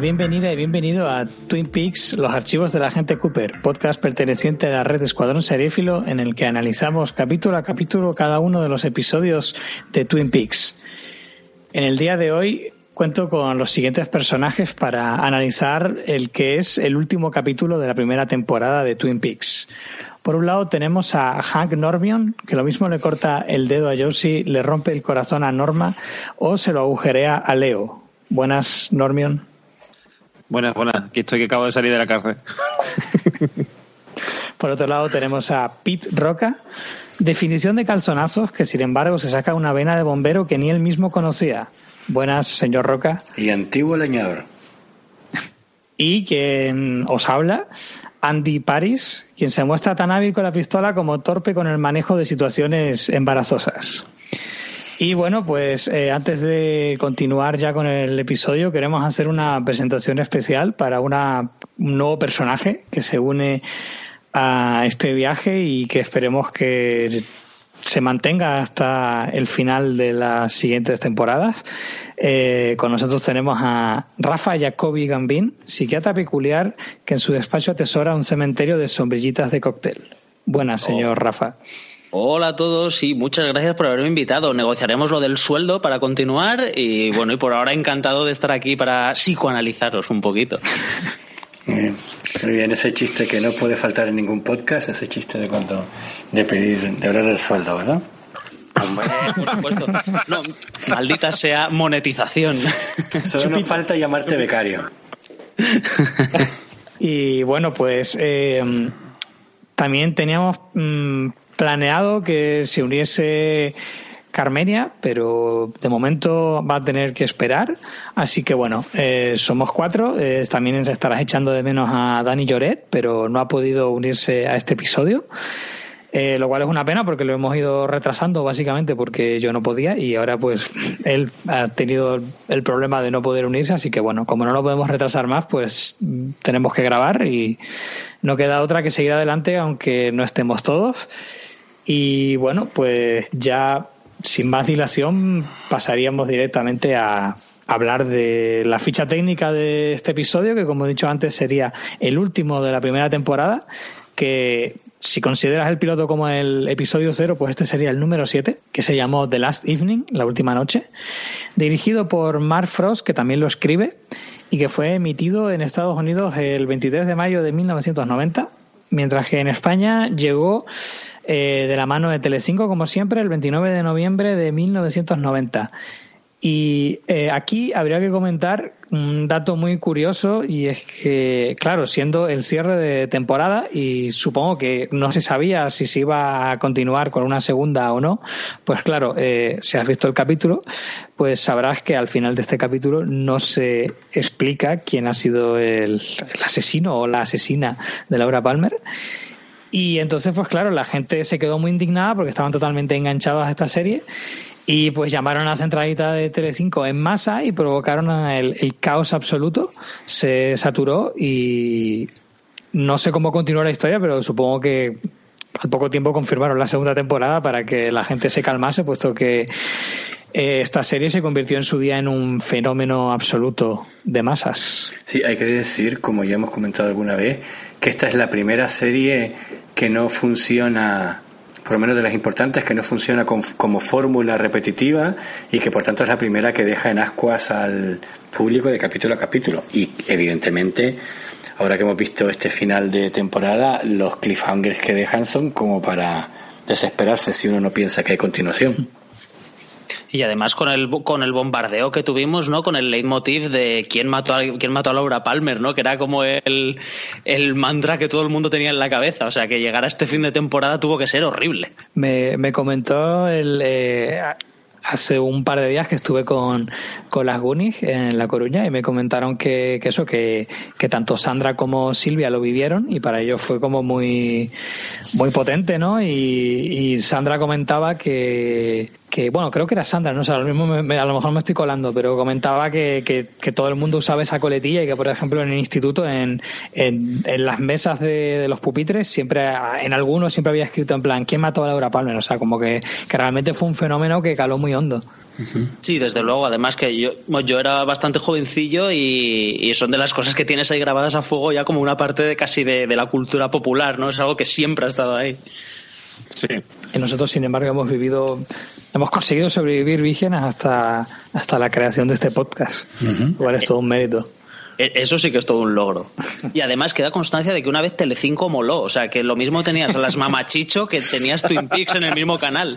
Bienvenida y bienvenido a Twin Peaks, los archivos de la agente Cooper, podcast perteneciente a la red Escuadrón Serífilo en el que analizamos capítulo a capítulo cada uno de los episodios de Twin Peaks. En el día de hoy cuento con los siguientes personajes para analizar el que es el último capítulo de la primera temporada de Twin Peaks. Por un lado tenemos a Hank Normion, que lo mismo le corta el dedo a Josie, le rompe el corazón a Norma o se lo agujerea a Leo. Buenas, Normion. Buenas, buenas. Aquí estoy que acabo de salir de la cárcel. Por otro lado tenemos a Pete Roca, definición de calzonazos que sin embargo se saca una vena de bombero que ni él mismo conocía. Buenas, señor Roca. Y antiguo leñador. Y quien os habla, Andy Paris, quien se muestra tan hábil con la pistola como torpe con el manejo de situaciones embarazosas. Y bueno, pues eh, antes de continuar ya con el episodio, queremos hacer una presentación especial para una, un nuevo personaje que se une a este viaje y que esperemos que se mantenga hasta el final de las siguientes temporadas. Eh, con nosotros tenemos a Rafa Jacobi Gambín, psiquiatra peculiar que en su despacho atesora un cementerio de sombrillitas de cóctel. Buenas, señor Rafa. Hola a todos y muchas gracias por haberme invitado. Negociaremos lo del sueldo para continuar y bueno, y por ahora encantado de estar aquí para psicoanalizaros un poquito. Muy bien, ese chiste que no puede faltar en ningún podcast, ese chiste de cuando de pedir, de hablar del sueldo, ¿verdad? Hombre, por supuesto. No, maldita sea monetización. Solo nos falta llamarte becario. y bueno, pues eh, también teníamos mm, planeado que se uniese Carmenia, pero de momento va a tener que esperar. Así que bueno, eh, somos cuatro. Eh, también estarás echando de menos a Dani Lloret, pero no ha podido unirse a este episodio. Eh, lo cual es una pena porque lo hemos ido retrasando básicamente porque yo no podía y ahora pues él ha tenido el problema de no poder unirse, así que bueno, como no lo podemos retrasar más, pues tenemos que grabar y no queda otra que seguir adelante aunque no estemos todos. Y bueno, pues ya sin más dilación pasaríamos directamente a hablar de la ficha técnica de este episodio, que como he dicho antes sería el último de la primera temporada, que si consideras el piloto como el episodio cero, pues este sería el número 7, que se llamó The Last Evening, la última noche, dirigido por Mark Frost, que también lo escribe, y que fue emitido en Estados Unidos el 23 de mayo de 1990, mientras que en España llegó eh, de la mano de Telecinco, como siempre, el 29 de noviembre de 1990. Y eh, aquí habría que comentar un dato muy curioso y es que, claro, siendo el cierre de temporada y supongo que no se sabía si se iba a continuar con una segunda o no, pues claro, eh, si has visto el capítulo, pues sabrás que al final de este capítulo no se explica quién ha sido el asesino o la asesina de Laura Palmer. Y entonces, pues claro, la gente se quedó muy indignada porque estaban totalmente enganchados a esta serie y pues llamaron a la centralita de Telecinco en masa y provocaron el, caos absoluto. Se saturó y no sé cómo continúa la historia, pero supongo que al poco tiempo confirmaron la segunda temporada para que la gente se calmase, puesto que eh, esta serie se convirtió en su día en un fenómeno absoluto de masas. Sí, hay que decir, como ya hemos comentado alguna vez, que esta es la primera serie que no funciona, por lo menos de las importantes, que no funciona como fórmula repetitiva y que por tanto es la primera que deja en ascuas al público de capítulo a capítulo. Y evidentemente, ahora que hemos visto este final de temporada, los cliffhangers que dejan son como para desesperarse si uno no piensa que hay continuación. Y además con el, con el bombardeo que tuvimos, ¿no? Con el leitmotiv de quién mató a, quién mató a Laura Palmer, ¿no? Que era como el, el mantra que todo el mundo tenía en la cabeza. O sea, que llegar a este fin de temporada tuvo que ser horrible. Me, me comentó el... Eh, hace un par de días que estuve con, con las Goonies en La Coruña y me comentaron que, eso, que, que, tanto Sandra como Silvia lo vivieron y para ellos fue como muy, muy potente, ¿no? Y Sandra comentaba que, que, bueno, creo que era Sandra, no sé, a lo, mismo me, a lo mejor me estoy colando, pero comentaba que, que, todo el mundo usaba esa coletilla y que, por ejemplo, en el instituto, en, en, las mesas de, los pupitres, siempre, en algunos siempre había escrito en plan, ¿quién mató a Laura Palmer? O sea, como que, que realmente fue un fenómeno que caló muy hondo. Sí, desde luego. Además que yo, yo era bastante jovencillo y, son de las cosas que tienes ahí grabadas a fuego ya como una parte de casi de, de la cultura popular, ¿no? Es algo que siempre ha estado ahí. Sí. Y nosotros, sin embargo, hemos vivido, hemos conseguido sobrevivir vírgenes hasta, hasta la creación de este podcast. Igual es todo un mérito. E, eso sí que es todo un logro. Y además queda constancia de que una vez Telecinco moló. O sea, que lo mismo tenías a las mamachicho que tenías Twin Peaks en el mismo canal.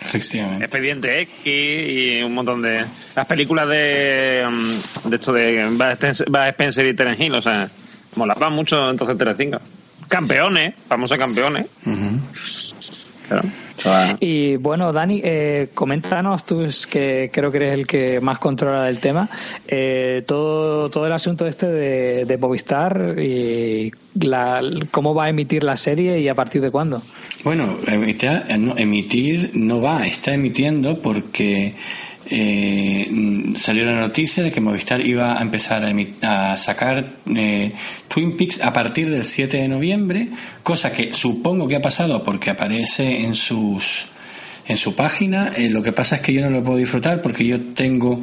Efectivamente. Expediente X y un montón de. Las películas de. Mm, de esto de Bad Spencer y Terence Hill, o sea, molaban mucho entonces Telecinco campeones, famosos campeones. Y bueno, Dani, eh, coméntanos tú, que creo que eres el que más controla del tema, eh, todo, todo el asunto este de, de Movistar y la, cómo va a emitir la serie y a partir de cuándo. Bueno, emitir no va, está emitiendo porque eh, salió la noticia de que Movistar iba a empezar a, sacar eh, Twin Peaks a partir del 7 de noviembre, cosa que supongo que ha pasado porque aparece en sus en su página. Eh, lo que pasa es que yo no lo puedo disfrutar porque yo tengo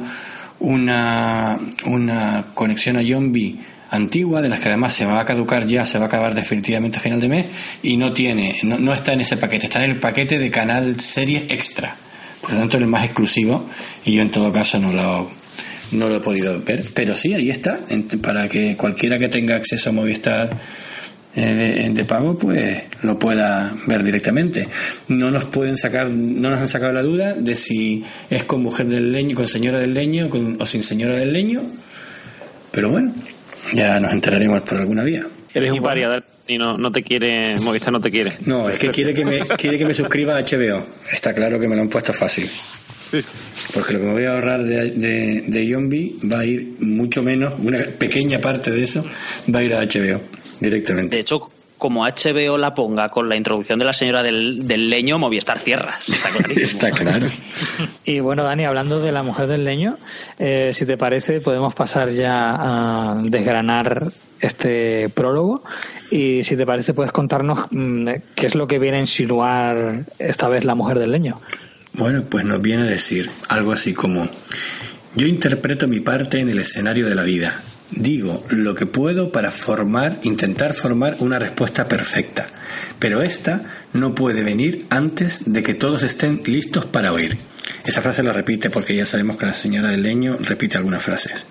una, una conexión a Yombi antigua, de las que además se va a caducar ya, se va a acabar definitivamente a final de mes, y no tiene, no, no está en ese paquete, está en el paquete de canal series extra por lo tanto es el más exclusivo y yo en todo caso no lo, no lo he podido ver. Pero sí, ahí está, para que cualquiera que tenga acceso a Movistar eh, de, pago, pues lo pueda ver directamente. No nos pueden sacar, no nos han sacado la duda de si es con mujer del leño, con señora del leño o sin señora del leño, pero bueno, ya nos enteraremos por alguna vía. Eres un variador y no, no te quiere, Movistar no te quiere. No, es que quiere que me, quiere que me suscriba a HBO. Está claro que me lo han puesto fácil. Porque lo que me voy a ahorrar de, de, de Yombi va a ir mucho menos, una pequeña parte de eso va a ir a HBO directamente. De hecho, como HBO la ponga con la introducción de la señora del, del leño, Movistar cierra. Está, claro. y bueno, Dani, hablando de la mujer del leño, eh, si te parece, podemos pasar ya a desgranar este prólogo y si te parece puedes contarnos mm, qué es lo que viene a insinuar esta vez la mujer del leño. Bueno, pues nos viene a decir algo así como yo interpreto mi parte en el escenario de la vida. Digo lo que puedo para formar, intentar formar una respuesta perfecta, pero esta no puede venir antes de que todos estén listos para oír. Esa frase la repite porque ya sabemos que la señora del leño repite algunas frases.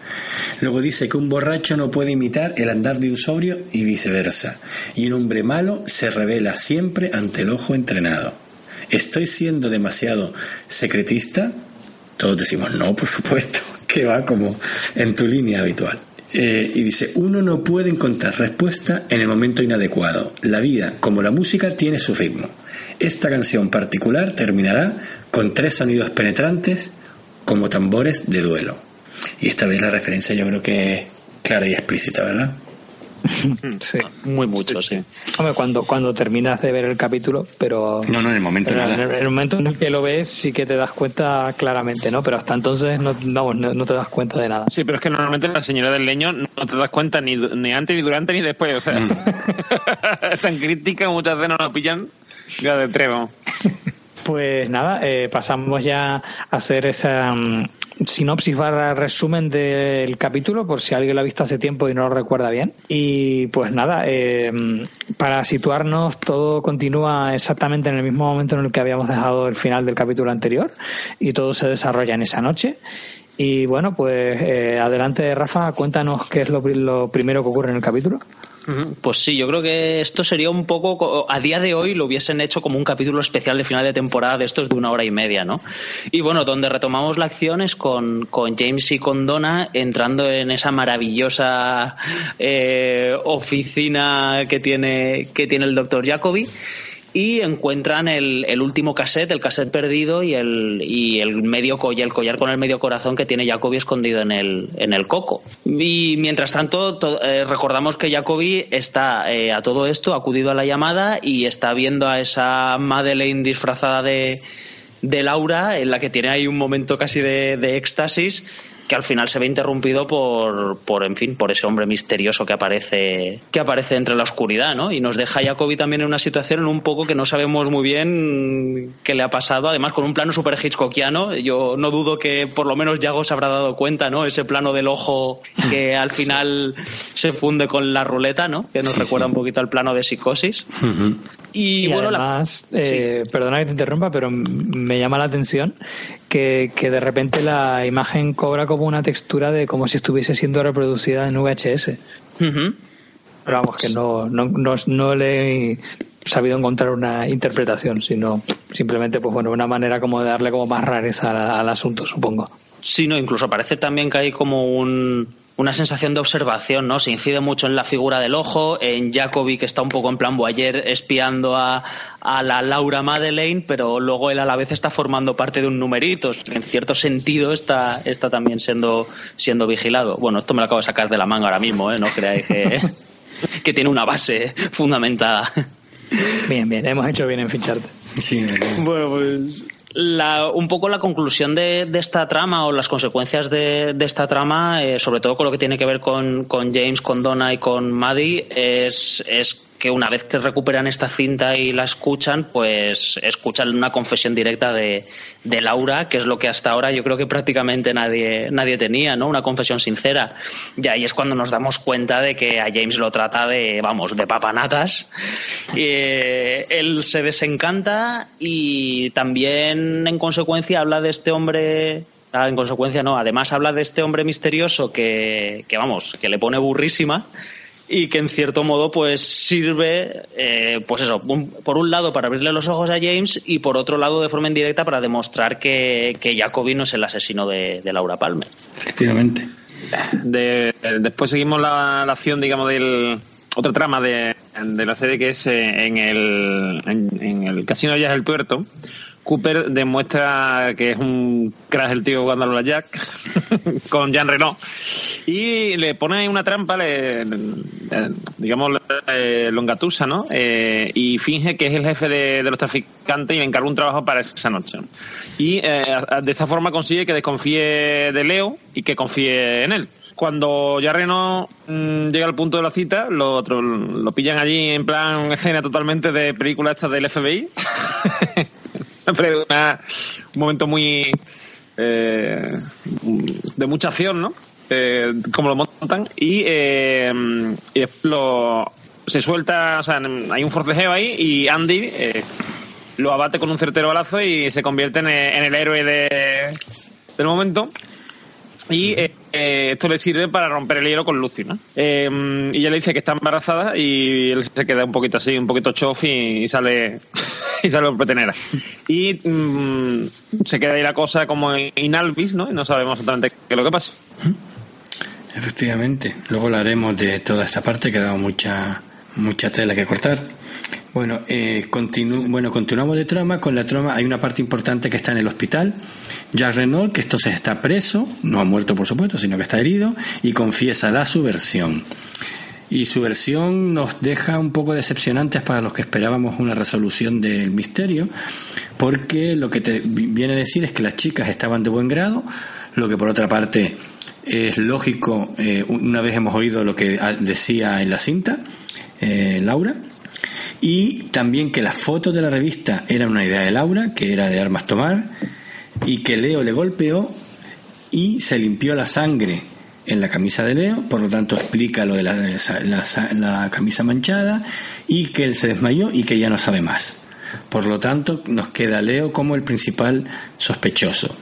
Luego dice que un borracho no puede imitar el andar de un sobrio y viceversa. Y un hombre malo se revela siempre ante el ojo entrenado. ¿Estoy siendo demasiado secretista? Todos decimos no, por supuesto, que va como en tu línea habitual. Eh, y dice, uno no puede encontrar respuesta en el momento inadecuado. La vida, como la música, tiene su ritmo. Esta canción particular terminará con tres sonidos penetrantes como tambores de duelo. Y esta vez la referencia yo creo que es clara y explícita, ¿verdad? Sí, muy mucho, sí. Hombre, cuando, cuando terminas de ver el capítulo, pero... No, no, en el momento en el, momento en el que lo ves sí que te das cuenta claramente, ¿no? Pero hasta entonces no, no, te das cuenta de nada. Sí, pero es que normalmente la señora del leño no te das cuenta ni, ni antes, ni durante, ni después. O sea, mm. es tan crítica, muchas veces no la pillan ya de trevo. Pues nada, eh, pasamos ya a hacer esa mm, sinopsis para resumen del capítulo, por si alguien lo ha visto hace tiempo y no lo recuerda bien. Y pues nada, eh, para situarnos, todo continúa exactamente en el mismo momento en el que habíamos dejado el final del capítulo anterior y todo se desarrolla en esa noche. Y bueno, pues eh, adelante, Rafa, cuéntanos qué es lo primero que ocurre en el capítulo. Pues sí, yo creo que esto sería un poco, a día de hoy lo hubiesen hecho como un capítulo especial de final de temporada de estos de una hora y media, ¿no? Y bueno, donde retomamos la acción es con, con James y con Donna entrando en esa maravillosa eh, oficina que tiene, que tiene el doctor Jacobi y encuentran el, el, último cassette, el cassette perdido y el, y el medio collar, el collar con el medio corazón que tiene Jacobi escondido en el, en el coco. Y mientras tanto, eh, recordamos que Jacobi está eh, a todo esto, acudido a la llamada y está viendo a esa Madeleine disfrazada de, de Laura, en la que tiene ahí un momento casi de, de éxtasis que al final se ve interrumpido por, por, en fin, por ese hombre misterioso que aparece, que aparece entre la oscuridad, ¿no? Y nos deja a Jacobi también en una situación en un poco que no sabemos muy bien qué le ha pasado, además con un plano súper hitchcockiano. Yo no dudo que por lo menos Yago se habrá dado cuenta, ¿no? Ese plano del ojo que al final se funde con la ruleta, ¿no? Que nos recuerda un poquito al plano de psicosis. Y, bueno, además, eh, perdona que te interrumpa, pero me llama la atención que, que, de repente la imagen cobra como una textura de como si estuviese siendo reproducida en VHS. Pero vamos, que no, no, no, no, le he sabido encontrar una interpretación, sino simplemente, pues bueno, una manera como de darle como más rareza al asunto, supongo. Sí, no, incluso parece también que hay como un una sensación de observación, ¿no? Se incide mucho en la figura del ojo, en Jacobi, que está un poco en plan Boyer espiando a, a, la Laura Madeleine, pero luego él a la vez está formando parte de un numerito. En cierto sentido está, está también siendo, siendo vigilado. Bueno, esto me lo acabo de sacar de la manga ahora mismo, ¿eh? No creáis que, que tiene una base fundamentada. Bien, bien, hemos hecho bien en ficharte. Sí, bueno, pues la, un poco la conclusión de, de, esta trama o las consecuencias de, de esta trama, eh, sobre todo con lo que tiene que ver con, con James, con Donna y con Maddie, es, es que una vez que recuperan esta cinta y la escuchan, pues escuchan una confesión directa de, de, Laura, que es lo que hasta ahora yo creo que prácticamente nadie, nadie tenía, ¿no? Una confesión sincera. Y ahí es cuando nos damos cuenta de que a James lo trata de, vamos, de papanatas. Eh, él se desencanta y también en consecuencia habla de este hombre ah, en consecuencia no, además habla de este hombre misterioso que, que vamos, que le pone burrísima y que en cierto modo pues sirve eh, pues eso por un lado para abrirle los ojos a James y por otro lado de forma indirecta para demostrar que, que Jacobi no es el asesino de, de Laura Palmer. Efectivamente. De, después seguimos la, la, acción digamos del otra trama de, de la serie que es eh, en el en, en el casino ya es el tuerto Cooper demuestra que es un crash el tío jugando a Jack con Jean Renault y le pone una trampa, le, digamos, eh, longatusa, ¿no? Eh, y finge que es el jefe de, los traficantes y le encarga un trabajo para esa noche. Y eh, de esa forma consigue que desconfíe de Leo y que confíe en él cuando ya Reno mmm, llega al punto de la cita, lo, otro, lo pillan allí en plan escena totalmente de película esta del FBI. Un momento muy eh, de mucha acción, ¿no? Eh, como lo montan y, eh, y lo, se suelta, o sea, hay un forcejeo ahí y Andy eh, lo abate con un certero balazo y se convierte en, en el héroe de, del momento. Y eh, esto le sirve para romper el hielo con Lucy, ¿no? Eh, y ella le dice que está embarazada y él se queda un poquito así, un poquito chof y, y sale y sale por petenera. Y mmm, se queda ahí la cosa como inalvis, ¿no? Y no sabemos exactamente qué es lo que pasa. Efectivamente. Luego hablaremos de toda esta parte, que ha dado mucha, mucha tela que cortar. Bueno, eh, continu bueno, continuamos de trama. Con la trama hay una parte importante que está en el hospital. Jack Renault, que entonces está preso, no ha muerto por supuesto, sino que está herido, y confiesa da su versión. Y su versión nos deja un poco decepcionantes para los que esperábamos una resolución del misterio, porque lo que te viene a decir es que las chicas estaban de buen grado, lo que por otra parte es lógico, eh, una vez hemos oído lo que decía en la cinta, eh, Laura, y también que las fotos de la revista eran una idea de Laura, que era de armas tomar, y que Leo le golpeó y se limpió la sangre en la camisa de Leo, por lo tanto explica lo de la, la, la, camisa manchada y que él se desmayó y que ya no sabe más. Por lo tanto, nos queda Leo como el principal sospechoso.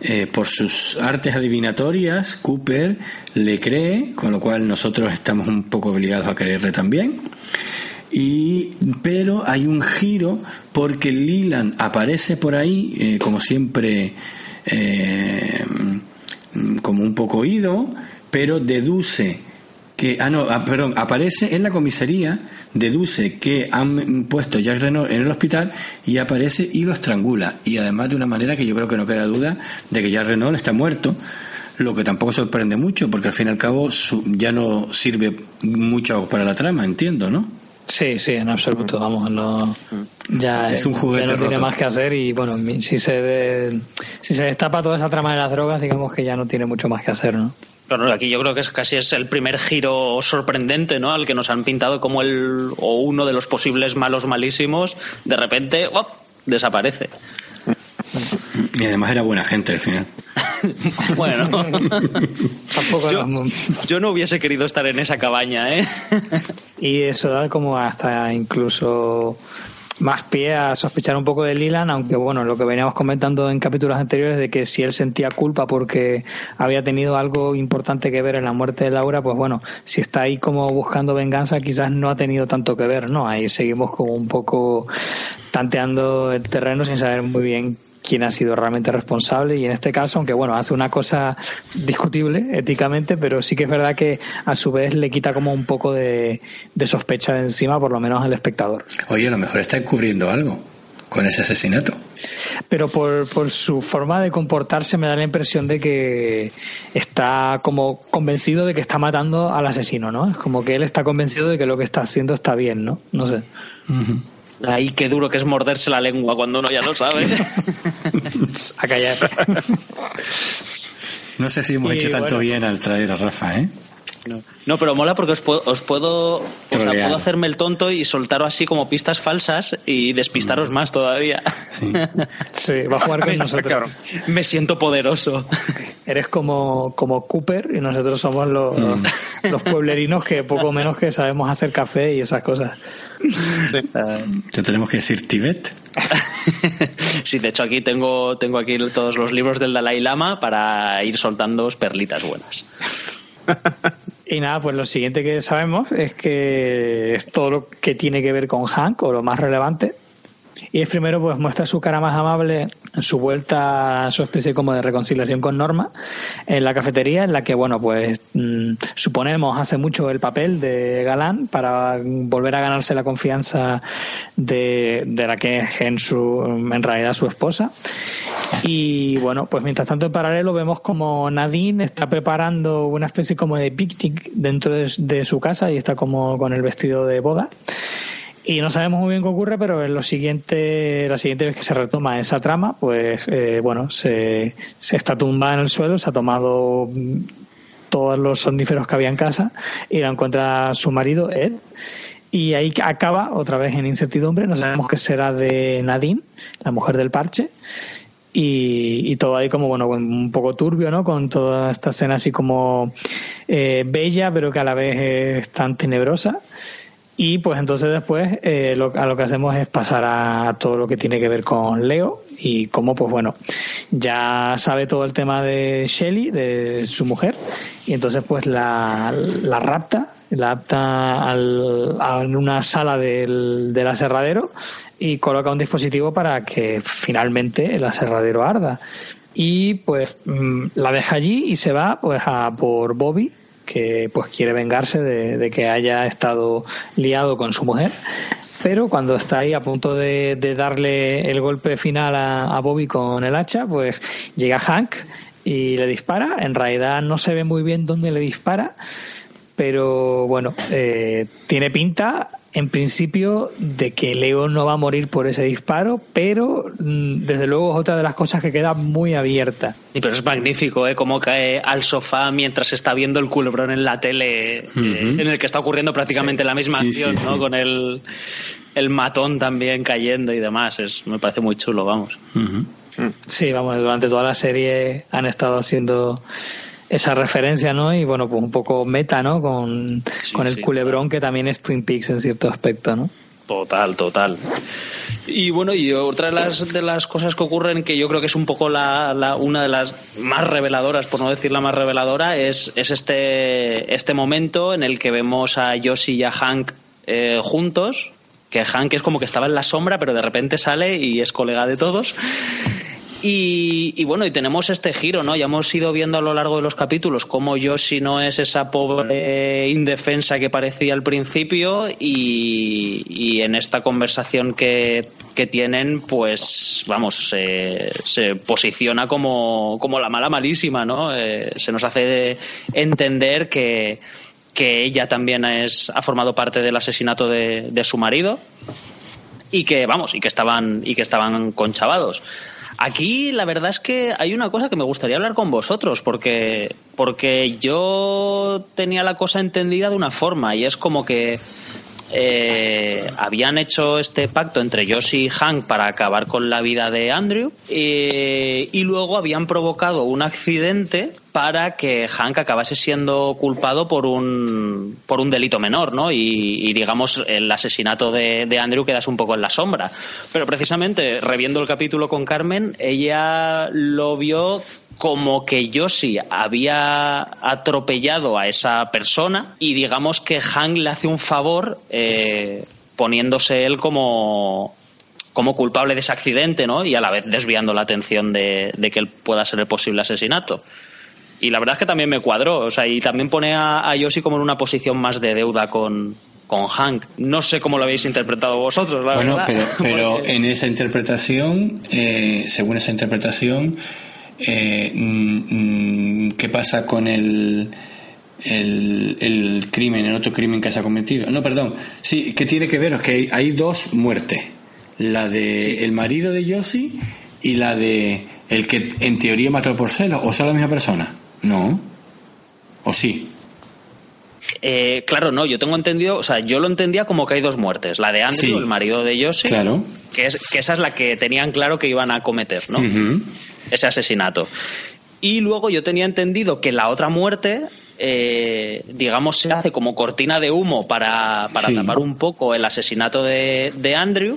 Eh, por sus artes adivinatorias, Cooper le cree, con lo cual nosotros estamos un poco obligados a creerle también. Y, pero hay un giro porque Leland aparece por ahí, eh, como siempre, eh, como un poco oído, pero deduce que, ah, no, ah, perdón, aparece en la comisaría, deduce que han puesto Jack Renault en el hospital y aparece y lo estrangula. Y además de una manera que yo creo que no queda duda de que Jack Renault está muerto, lo que tampoco sorprende mucho, porque al fin y al cabo ya no sirve mucho para la trama, entiendo, ¿no? Sí, sí, en absoluto, vamos, no, ya, Es un juguete ya no tiene roto. más que hacer y bueno, mi- si se de- si se destapa toda esa trama de las drogas, digamos que ya no tiene mucho más que hacer, ¿no? Claro, aquí yo creo que es casi es el primer giro sorprendente, ¿no? Al que nos han pintado como el o uno de los posibles malos malísimos, de repente ¡op! desaparece. Y además era buena gente al final. bueno, Tampoco yo, era- yo no hubiese querido estar en esa cabaña, ¿eh? Y eso da como hasta incluso más pie a sospechar un poco de Leland, aunque bueno, lo que veníamos comentando en capítulos anteriores de que si él sentía culpa porque había tenido algo importante que ver en la muerte de Laura, pues bueno, si está ahí como buscando venganza, quizás no ha tenido tanto que ver, ¿no? Ahí seguimos como un poco tanteando el terreno sin saber muy bien quién ha sido realmente responsable y en este caso, aunque bueno, hace una cosa discutible éticamente, pero sí que es verdad que a su vez le quita como un poco de, de sospecha de encima, por lo menos al espectador. Oye, a lo mejor está encubriendo algo con ese asesinato. Pero por, por su forma de comportarse me da la impresión de que está como convencido de que está matando al asesino, ¿no? Es como que él está convencido de que lo que está haciendo está bien, ¿no? No sé. Ahí qué duro que es morderse la lengua cuando uno ya lo sabe. A callar. No sé si hemos Y hecho tanto bueno. bien al traer a Rafa, ¿eh? No. No, pero mola porque os puedo, os puedo, o sea, Trolear. puedo hacerme el tonto y soltaros así como pistas falsas y despistaros más todavía. Sí. Sí, va a jugar con nosotros. Me siento poderoso. Eres como, como Cooper y nosotros somos los, los pueblerinos que poco menos que sabemos hacer café y esas cosas. Te tenemos que decir Tibet. Sí, de hecho aquí tengo, tengo aquí todos los libros del Dalai Lama para ir soltando perlitas buenas. Y nada, pues lo siguiente que sabemos es que es todo lo que tiene que ver con Hank o lo más relevante. Y es primero pues muestra su cara más amable en su vuelta a su especie como de reconciliación con Norma en la cafetería en la que bueno pues mm, suponemos hace mucho el papel de galán para volver a ganarse la confianza de, de la que es en su en realidad su esposa y bueno, pues mientras tanto en paralelo vemos como Nadine está preparando una especie como de picnic dentro de, de su casa y está como con el vestido de boda. Y no sabemos muy bien qué ocurre, pero en lo siguiente, la siguiente vez que se retoma esa trama, pues eh, bueno, se, se está tumbada en el suelo, se ha tomado todos los somníferos que había en casa y la encuentra su marido, Ed. Y ahí acaba otra vez en incertidumbre, no sabemos qué será de Nadine, la mujer del parche y, y todo ahí como bueno un poco turbio no con toda esta escena así como eh, bella pero que a la vez es tan tenebrosa y pues entonces después eh, lo, a lo que hacemos es pasar a todo lo que tiene que ver con Leo y cómo pues bueno ya sabe todo el tema de Shelly de su mujer y entonces pues la, la rapta la apta al, a una sala del, del aserradero y coloca un dispositivo para que finalmente el aserradero arda. Y pues mm, la deja allí y se va pues a por Bobby que pues quiere vengarse de, que haya estado liado con su mujer. Pero cuando está ahí a punto de, de darle el golpe final a, a Bobby con el hacha pues llega Hank y le dispara. En realidad no se ve muy bien dónde le dispara pero bueno, eh, tiene pinta en principio de que Leo no va a morir por ese disparo, pero mm, desde luego es otra de las cosas que queda muy abierta. Y pero es magnífico, ¿eh? Cómo cae al sofá mientras está viendo el culebrón en la tele, eh, en el que está ocurriendo prácticamente la misma Sí, acción, sí, ¿no? sí. Con el, el matón también cayendo y demás. Es, me parece muy chulo, vamos. Sí, vamos, durante toda la serie han estado haciendo esa referencia, ¿no? Y bueno, pues un poco meta, ¿no? Con, Sí, con el sí, culebrón que también es Twin Peaks en cierto aspecto, ¿no? Total, total. Y bueno, y otra de las, de las cosas que ocurren, que yo creo que es un poco la, la- una de las más reveladoras, por no decir la más reveladora, es, es este, este momento en el que vemos a Yoshi y a Hank eh, juntos, que Hank es como que estaba en la sombra, pero de repente sale y es colega de todos. Y, y bueno, y tenemos este giro, ¿no? Ya hemos ido viendo a lo largo de los capítulos cómo Yoshi no es esa pobre indefensa que parecía al principio y, en esta conversación que, que tienen, pues vamos, se- se posiciona como, como la mala malísima, ¿no? Eh, se nos hace entender que, que ella también es, ha formado parte del asesinato de, de su marido y que, vamos, y que estaban, y que estaban conchavados. Aquí la verdad es que hay una cosa que me gustaría hablar con vosotros, porque, porque yo tenía la cosa entendida de una forma, y es como que eh, habían hecho este pacto entre Josh y Hank para acabar con la vida de Andrew eh, y luego habían provocado un accidente para que Hank acabase siendo culpado por un, por un delito menor, ¿no? Y, digamos, el asesinato de, de, Andrew quedase un poco en la sombra. Pero precisamente, reviendo el capítulo con Carmen, ella lo vio como que Yoshi había atropellado a esa persona y digamos que Hank le hace un favor eh, poniéndose él como, como culpable de ese accidente, ¿no? Y a la vez desviando la atención de, que él pueda ser el posible asesinato. Y la verdad es que también me cuadró, o sea, y también pone a, Yoshi como en una posición más de deuda con, con Hank. No sé cómo lo habéis interpretado vosotros, la bueno, pero, pero en esa interpretación, eh, según esa interpretación, eh, mm, mm, qué pasa con el, el, crimen, el otro crimen que se ha cometido. No, perdón. Sí, que tiene que ver es que hay, dos muertes. La de el marido de Josie y la de el que en teoría mató por celos. ¿O son la misma persona? No. ¿O sí? Eh, claro, no, yo tengo entendido, o sea, yo lo entendía como que hay dos muertes, la de Andrew, el marido de Josie, claro. que, es, que esa es la que tenían claro que iban a cometer, ¿no? Ese asesinato. Y luego yo tenía entendido que la otra muerte, eh, digamos, se hace como cortina de humo para, para tapar un poco el asesinato de, de Andrew.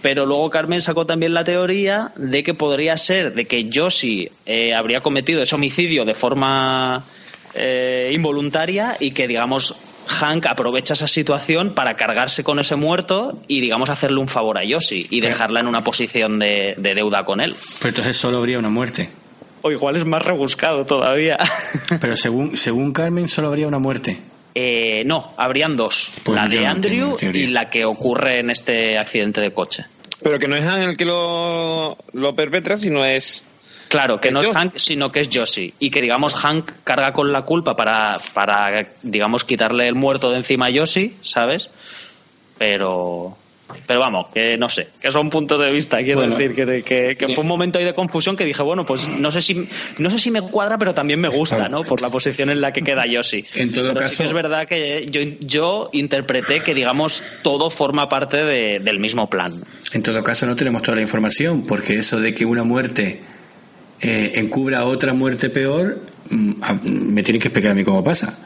Pero luego Carmen sacó también la teoría de que podría ser de que Josie eh, habría cometido ese homicidio de forma eh, involuntaria y que, digamos, Hank aprovecha esa situación para cargarse con ese muerto y, digamos, hacerle un favor a Yoshi y dejarla en una posición de, deuda con él. Pero entonces solo habría una muerte. O igual es más rebuscado todavía. Pero según, según Carmen, solo habría una muerte. Eh, no, habrían dos. Pues la de Andrew y la que ocurre en este accidente de coche. Pero que no es Hank el que lo, lo perpetra, sino es Claro, que no es Hank, sino que es Josie. Y que, digamos, Hank carga con la culpa para, para digamos, quitarle el muerto de encima a Josie, ¿sabes? Pero. Pero vamos, que no sé, que es un punto de vista, quiero decir, que, que, fue un momento ahí de confusión que dije, bueno, pues no sé si no sé si me cuadra, pero también me gusta, ¿no? Por la posición en la que queda Yoshi. En todo caso. es verdad que yo, yo interpreté que, digamos, todo forma parte del mismo plan. En todo caso, no tenemos toda la información, porque eso de que una muerte eh, encubra otra muerte peor, mm, me tienen que explicar a mí cómo pasa.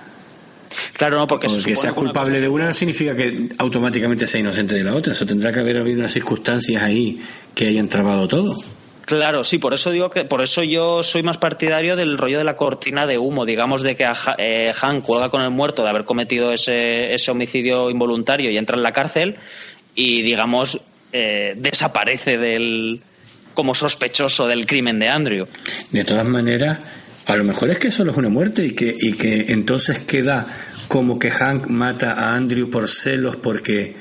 Claro, no, porque, que sea culpable de una no significa que automáticamente sea inocente de la otra. Eso tendrá que haber habido unas circunstancias ahí que hayan trabado todo. Claro, sí, por eso digo que por eso yo soy más partidario del rollo de la cortina de humo, digamos de que eh, Han cuelga con el muerto de haber cometido ese, ese homicidio involuntario y entra en la cárcel y digamos eh, desaparece del, como sospechoso del crimen de Andrew. De todas maneras, a lo mejor es que solo es una muerte y que, y que entonces queda como que Hank mata a Andrew por celos porque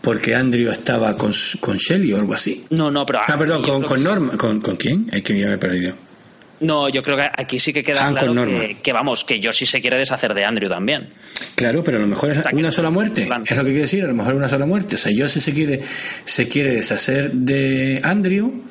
porque Andrew estaba con, con Shelly o algo así. No, no, pero... Ah, perdón, con, con Norma. ¿Con, ¿Con quién? Es que ya me he perdido. No, yo creo que aquí sí que queda claro que, que, vamos, que yo sí se quiere deshacer de Andrew también. Claro, pero a lo mejor es una sola muerte. Es lo que quiere decir, a lo mejor una sola muerte. O sea, yo sí se quiere, se quiere deshacer de Andrew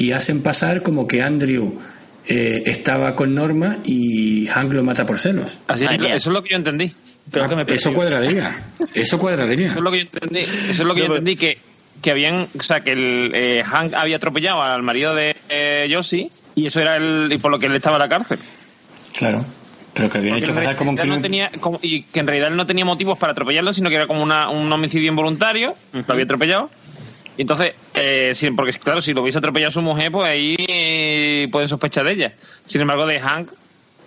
y hacen pasar como que Andrew eh, estaba con Norma y Hank lo mata por celos. Así eso es lo que yo entendí. Ah, eso cuadraría. Eso cuadraría. Eso es lo que yo entendí. Eso es lo que yo entendí que, que habían, o sea, que el, eh, Hank había atropellado al marido de eh, Josie y eso era el y por lo que él estaba en la cárcel. Claro. Pero que habían hecho pasar como un crimen. No tenía, y que en realidad él no tenía motivos para atropellarlo, sino que era como una, un homicidio involuntario, lo había atropellado entonces, eh, porque claro, si lo hubiese atropellado su mujer, pues ahí eh, pueden sospechar de ella. Sin embargo, de Hank,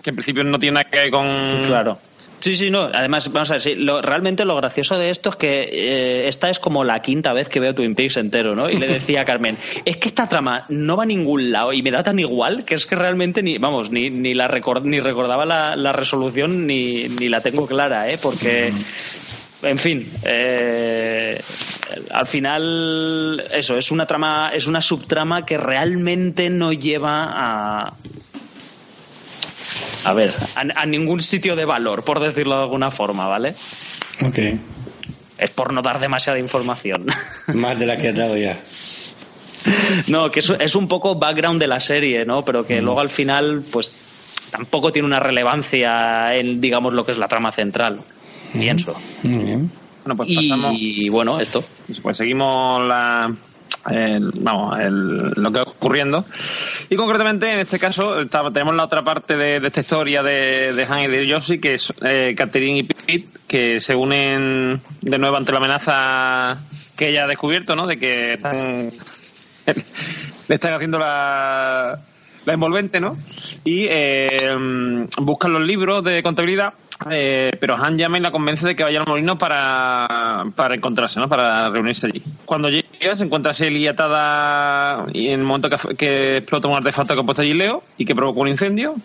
que en principio no tiene nada que ver con... Claro. Sí, sí, no. Además, vamos a ver, sí, lo, realmente lo gracioso de esto es que eh, esta es como la quinta vez que veo Twin Peaks entero, ¿no? Y le decía a Carmen, es que esta trama no va a ningún lado y me da tan igual que es que realmente ni, vamos, ni, ni la ni recordaba la, la resolución ni, ni la tengo clara, ¿eh? Porque en fin, eh, al final eso es una trama, es una subtrama que realmente no lleva a a ver, a, ningún sitio de valor, por decirlo de alguna forma, ¿vale? Ok. Es por no dar demasiada información. Más de la que ha dado ya. No, que es, un poco background de la serie, ¿no? Pero que luego al final, pues tampoco tiene una relevancia en, digamos, lo que es la trama central. Pienso. Muy bien. Bueno, pues Y, pasamos. bueno, esto. Pues seguimos la, el- vamos, el- lo que va ocurriendo. Y concretamente, en este caso, está- tenemos la otra parte de, de esta historia de, de Han y de Josie, que es eh, Catherine y Pete, que se unen de nuevo ante la amenaza que ella ha descubierto, ¿no? De que están, le están haciendo la, la envolvente, ¿no? Y eh, buscan los libros de contabilidad, eh, pero Han llama y la convence de que vaya al molino para, para encontrarse, ¿no? Para reunirse allí. Cuando llega, se encuentra Shelly atada y en el momento que, explota un artefacto que ha puesto allí Leo y que provocó un incendio.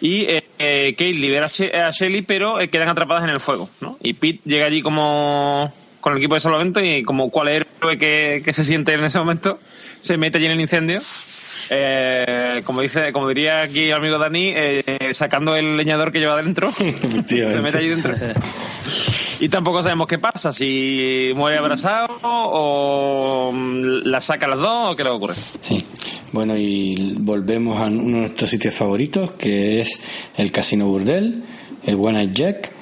Y eh, eh, Kate libera a She- a Shelly, pero quedan atrapadas en el fuego, ¿no? Y Pete llega allí como con el equipo de salvamento y como cual héroe que, que se siente en ese momento, se mete allí en el incendio. Eh, como dice, como diría aquí el amigo Dani, eh, sacando el leñador que lleva dentro, se mete allí dentro. Y tampoco sabemos qué pasa, si muere abrazado o mm, la saca las dos o qué le ocurre. Sí. Bueno, y volvemos a uno de nuestros sitios favoritos, que es el Casino Burdel, el One Night Jack,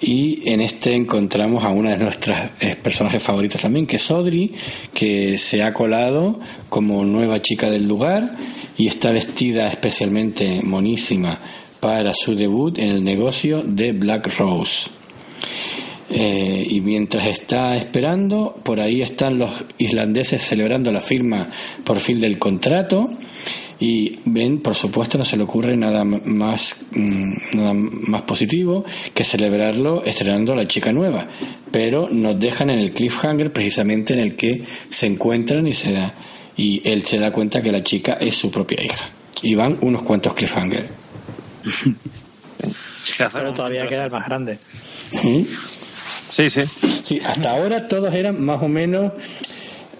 y en este encontramos a una de nuestras eh, personajes favoritos también, que es Audrey, que se ha colado como nueva chica del lugar y está vestida especialmente monísima para su debut en el negocio de Black Rose. Eh, y mientras está esperando, por ahí están los islandeses celebrando la firma por fin del contrato. Y Ben, por supuesto, no se le ocurre nada más, mm, nada más positivo que celebrarlo estrenando a la chica nueva. Pero nos dejan en el cliffhanger precisamente en el que se encuentran y, se da, y él se da cuenta que la chica es su propia hija. Y van unos cuantos cliffhangers. Pero todavía queda el más grande. ¿Mm? Sí, sí. Sí, hasta ahora todos eran más o menos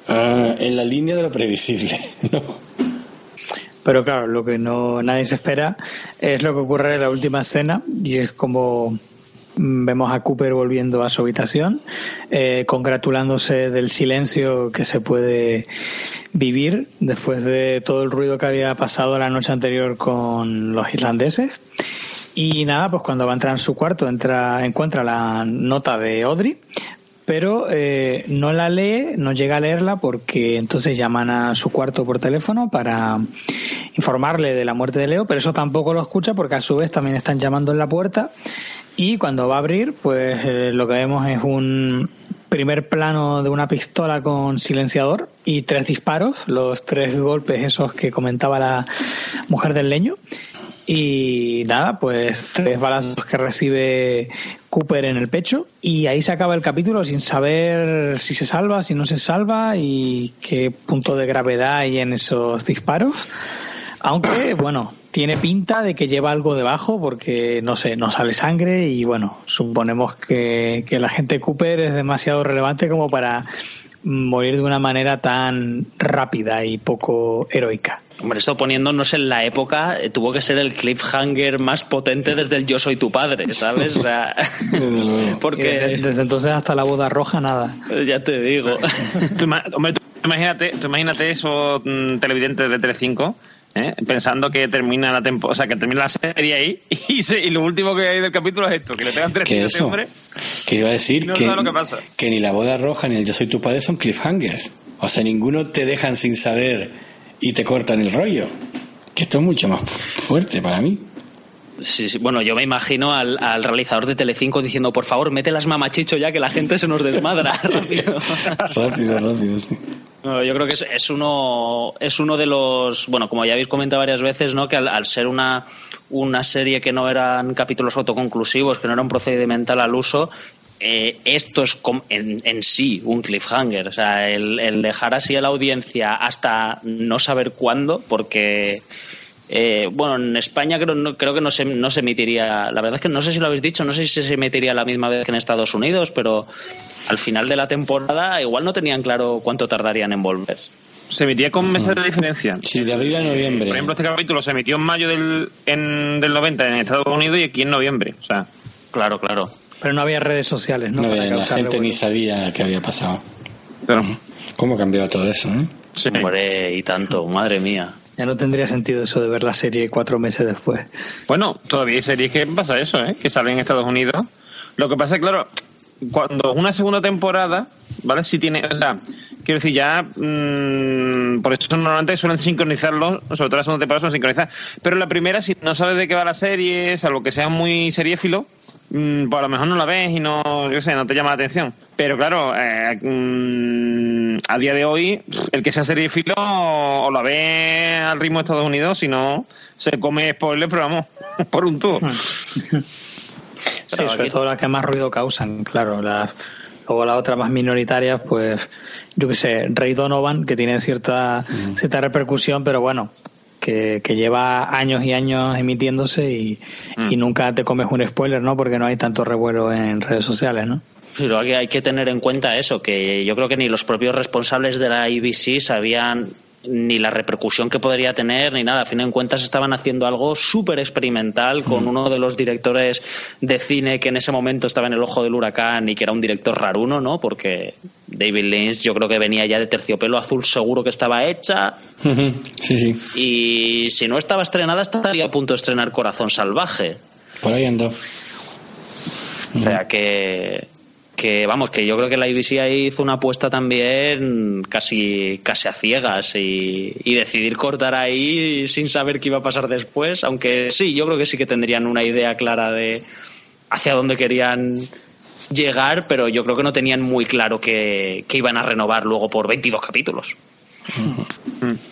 ah, en la línea de lo previsible. ¿no? Pero claro, lo que no nadie se espera es lo que ocurre en la última escena y es como mm, vemos a Cooper volviendo a su habitación, eh, congratulándose del silencio que se puede vivir después de todo el ruido que había pasado la noche anterior con los irlandeses. Y nada, pues cuando va a entrar en su cuarto entra, encuentra la nota de Audrey, pero eh, no la lee, no llega a leerla porque entonces llaman a su cuarto por teléfono para informarle de la muerte de Leo, pero eso tampoco lo escucha porque a su vez también están llamando en la puerta y cuando va a abrir, pues eh, lo que vemos es un primer plano de una pistola con silenciador y tres disparos, los tres golpes esos que comentaba la mujer del leño. Y nada, pues tres balazos que recibe Cooper en el pecho y ahí se acaba el capítulo sin saber si se salva, si no se salva y qué punto de gravedad hay en esos disparos. Aunque, bueno, tiene pinta de que lleva algo debajo porque, no sé, no sale sangre y, bueno, suponemos que, que la gente Cooper es demasiado relevante como para morir de una manera tan rápida y poco heroica. Hombre, esto poniéndonos en la época, eh, tuvo que ser el cliffhanger más potente desde el Yo soy tu padre, ¿sabes? O sea, Desde luego. Y desde, porque desde entonces hasta la boda roja, nada. ya te digo. Tú, hombre, tú imagínate, tú imagínate esos mm, televidentes de Telecinco ¿eh? pensando que termina la tempo, o sea, que termina la serie ahí y, se- y lo último que hay del capítulo es esto, que le pegan tres ¿Qué tiros a este hombre. Que iba a decir No que, lo que pasa. que ni la boda roja ni el yo soy tu padre son cliffhangers. O sea, ninguno te dejan sin saber y te cortan el rollo. Que esto es mucho más fu- fuerte para mí. Sí, sí. Bueno, yo me imagino al, al realizador de Telecinco diciendo, por favor, mete las mamachicho ya que la gente se nos desmadra rápido. Rápido, rápido, sí. No, yo creo que es, es uno es uno de los bueno como ya habéis comentado varias veces no que al, al ser una una serie que no eran capítulos autoconclusivos que no era un procedimental al uso eh, esto es en, en sí un cliffhanger o sea el, el dejar así a la audiencia hasta no saber cuándo porque eh, bueno, en España creo, no, creo que no se, no se emitiría, la verdad es que no sé si lo habéis dicho, no sé si se emitiría la misma vez que en Estados Unidos, pero al final de la temporada igual no tenían claro cuánto tardarían en volver. se emitía con meses de diferencia. Sí, de abril a noviembre. Por ejemplo, este capítulo se emitió en mayo del, en, del 90 en Estados Unidos y aquí en noviembre. O sea, Claro, claro. Pero no había redes sociales, ¿no? No, Para la gente ni sabía qué había pasado. pero, ¿Cómo ha cambiado todo eso? eh? sí. Hombre, y tanto, madre mía. Ya no tendría sentido eso de ver la serie cuatro meses después. Bueno, todavía hay series que pasa eso, ¿eh? Que salen en Estados Unidos. Lo que pasa es, claro, cuando una segunda temporada, ¿vale? Si tiene, o sea, quiero decir, ya, mm, por eso normalmente suelen sincronizarlo, sobre todo la segunda temporada suelen sincronizar. Pero la primera, si no sabes de qué va la serie, salvo que sea muy seriéfilo, pues a lo mejor no la ves y no, yo sé, no te llama la atención. Pero claro, eh, mm, a día de hoy, el que sea seriéfilo o la ve al ritmo de Estados Unidos, si no, se come spoiler, pero vamos, por un tubo. Sí, sobre todo las que más ruido causan, claro. Las, luego las otras más minoritarias, pues, yo qué sé, Rey Donovan, que tiene cierta, cierta repercusión, pero bueno, que, que lleva años y años emitiéndose y, y nunca te comes un spoiler, ¿no? Porque no hay tanto revuelo en redes sociales, ¿no? Pero hay que tener en cuenta eso, que yo creo que ni los propios responsables de la IBC sabían ni la repercusión que podría tener ni nada. A fin de cuentas estaban haciendo algo súper experimental con uno de los directores de cine que en ese momento estaba en el ojo del huracán y que era un director raruno, ¿no? Porque David Lynch yo creo que venía ya de terciopelo azul seguro que estaba hecha Sí, sí. y si no estaba estrenada estaría a punto de estrenar Corazón Salvaje. Por ahí ando. O sea que, que vamos, que yo creo que la IBC ahí hizo una apuesta también casi, casi a ciegas y, decidir cortar ahí sin saber qué iba a pasar después, aunque sí, yo creo que sí que tendrían una idea clara de hacia dónde querían llegar, pero yo creo que no tenían muy claro que, que iban a renovar luego por 22 capítulos.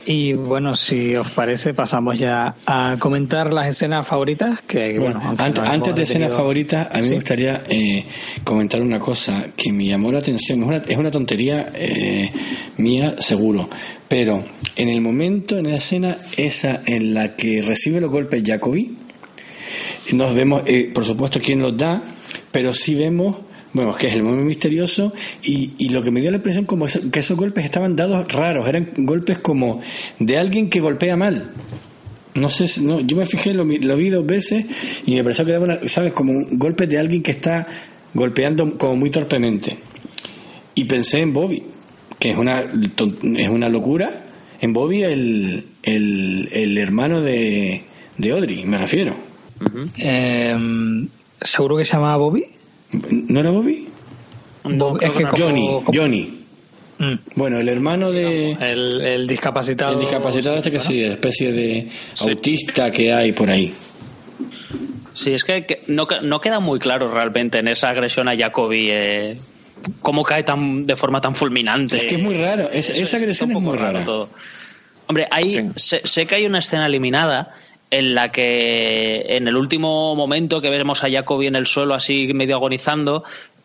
Y bueno, si os parece, pasamos ya a comentar las escenas favoritas. Que, bueno, antes, de escena detenido- favorita, a mí Sí. me gustaría eh, comentar una cosa que me llamó la atención. Es una, es una tontería eh, mía, seguro. Pero en el momento, en la escena esa en la que recibe los golpes Jacobi, nos vemos, eh, por supuesto, quién los da, pero sí vemos, bueno, que es el momento misterioso, y, y lo que me dio la impresión como eso- que esos golpes estaban dados raros, eran golpes como de alguien que golpea mal. No sé, no, yo me fijé, lo, lo vi dos veces y me pareció que daba una, ¿sabes? Como un golpe de alguien que está golpeando como muy torpemente. Y pensé en Bobby, que es una, es una locura. En Bobby, el, el, el hermano de, de Audrey, me refiero. Eh, ¿Seguro que se llamaba Bobby? ¿No era Bobby? Bob- es que como- Johnny, como- Johnny. Mm. Bueno, el hermano de... El, el discapacitado. El discapacitado este que sí, especie de autista que hay por ahí. Sí, es que, no, no queda muy claro realmente en esa agresión a Jacobi eh, cómo cae tan de forma tan fulminante. Es que es muy raro, es- Eso esa agresión es un poco muy raro rara. todo. Hombre, hay, sé, sé que hay una escena eliminada en la que en el último momento que vemos a Jacobi en el suelo así medio agonizando,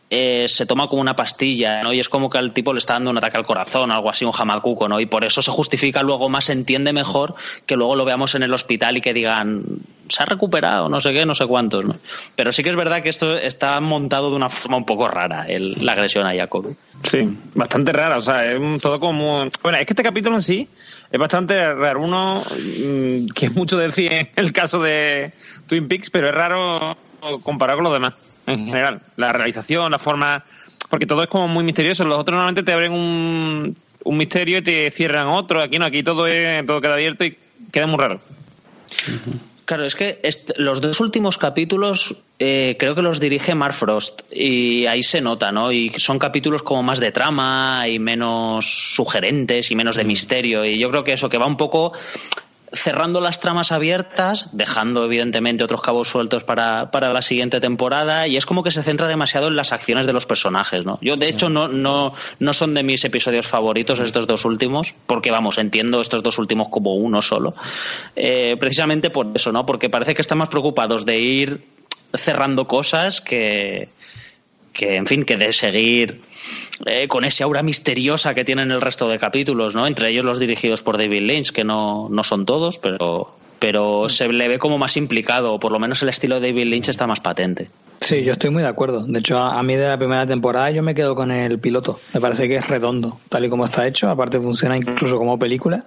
eh, se toma como una pastilla, ¿no? Y es como que al tipo le está dando un ataque al corazón, algo así, un jamacuco, ¿no? Y por eso se justifica luego más, se entiende mejor que luego lo veamos en el hospital y que digan, se ha recuperado, no sé qué, no sé cuántos, ¿no? Pero sí que es verdad que esto está montado de una forma un poco rara, el- la agresión a Jacobi. Sí, bastante rara, o sea, es un- todo como... Bueno, es que este capítulo en sí es bastante raro. Uno, mm, que es mucho decir en el caso de Twin Peaks, pero es raro comparado con los demás, en general. La realización, la forma... Porque todo es como muy misterioso. Los otros normalmente te abren un, un misterio y te cierran otro. Aquí no, aquí todo, es, todo queda abierto y queda muy raro. Claro, es que los dos últimos capítulos eh, creo que los dirige Mark Frost y ahí se nota, ¿no? Y son capítulos como más de trama y menos sugerentes y menos de misterio. Y yo creo que eso, que va un poco cerrando las tramas abiertas, dejando evidentemente otros cabos sueltos para, para la siguiente temporada, y es como que se centra demasiado en las acciones de los personajes, ¿no? Yo, de hecho, no, no, no son de mis episodios favoritos estos dos últimos, porque vamos, entiendo estos dos últimos como uno solo. Eh, precisamente por eso, ¿no? Porque parece que están más preocupados de ir cerrando cosas que, que en fin, que de seguir eh, con ese aura misteriosa que tienen el resto de capítulos, ¿no? Entre ellos los dirigidos por David Lynch, que no, no son todos, pero, pero se le ve como más implicado, o por lo menos el estilo de David Lynch está más patente. Sí, yo estoy muy de acuerdo. De hecho, a, mí de la primera temporada yo me quedo con el piloto. Me parece que es redondo, tal y como está hecho. Aparte funciona incluso como película.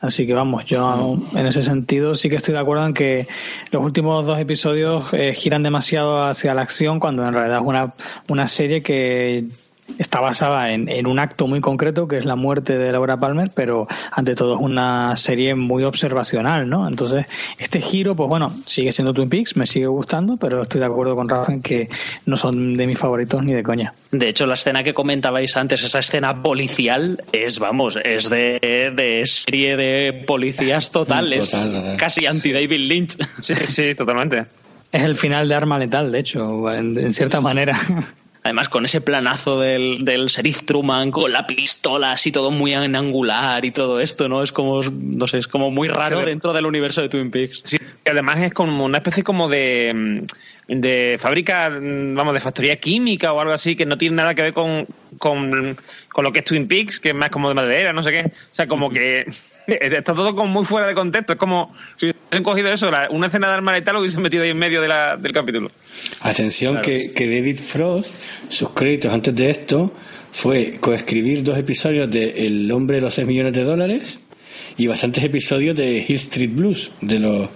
Así que vamos, yo en ese sentido sí que estoy de acuerdo en que los últimos dos episodios eh, giran demasiado hacia la acción cuando en realidad es una, una serie que está basada en, en, un acto muy concreto que es la muerte de Laura Palmer, pero ante todo es una serie muy observacional, ¿no? Entonces, este giro, pues bueno, sigue siendo Twin Peaks, me sigue gustando, pero estoy de acuerdo con Rafa en que no son de mis favoritos ni de coña. De hecho, la escena que comentabais antes, esa escena policial, es, vamos, es de, de serie de policías totales, casi anti-David Lynch. Sí, sí, totalmente. Es el final de Arma Letal, de hecho, en cierta manera. Además, con ese planazo del, del Sheriff Truman, con la pistola así todo muy angular y todo esto, ¿no? Es como, no sé, es como muy raro dentro del universo de Twin Peaks. Sí, además es como una especie como de, de fábrica, vamos, de factoría química o algo así, que no tiene nada que ver con, con, con lo que es Twin Peaks, que es más como de madera, no sé qué. O sea, como que está todo como muy fuera de contexto. Es como si hubiesen cogido eso, una escena de arma letal lo hubiesen metido ahí en medio de la, del capítulo. Atención, que, que, David Frost, sus créditos antes de esto, fue coescribir dos episodios de El hombre de los 6 millones de dólares y bastantes episodios de Hill Street Blues, de los.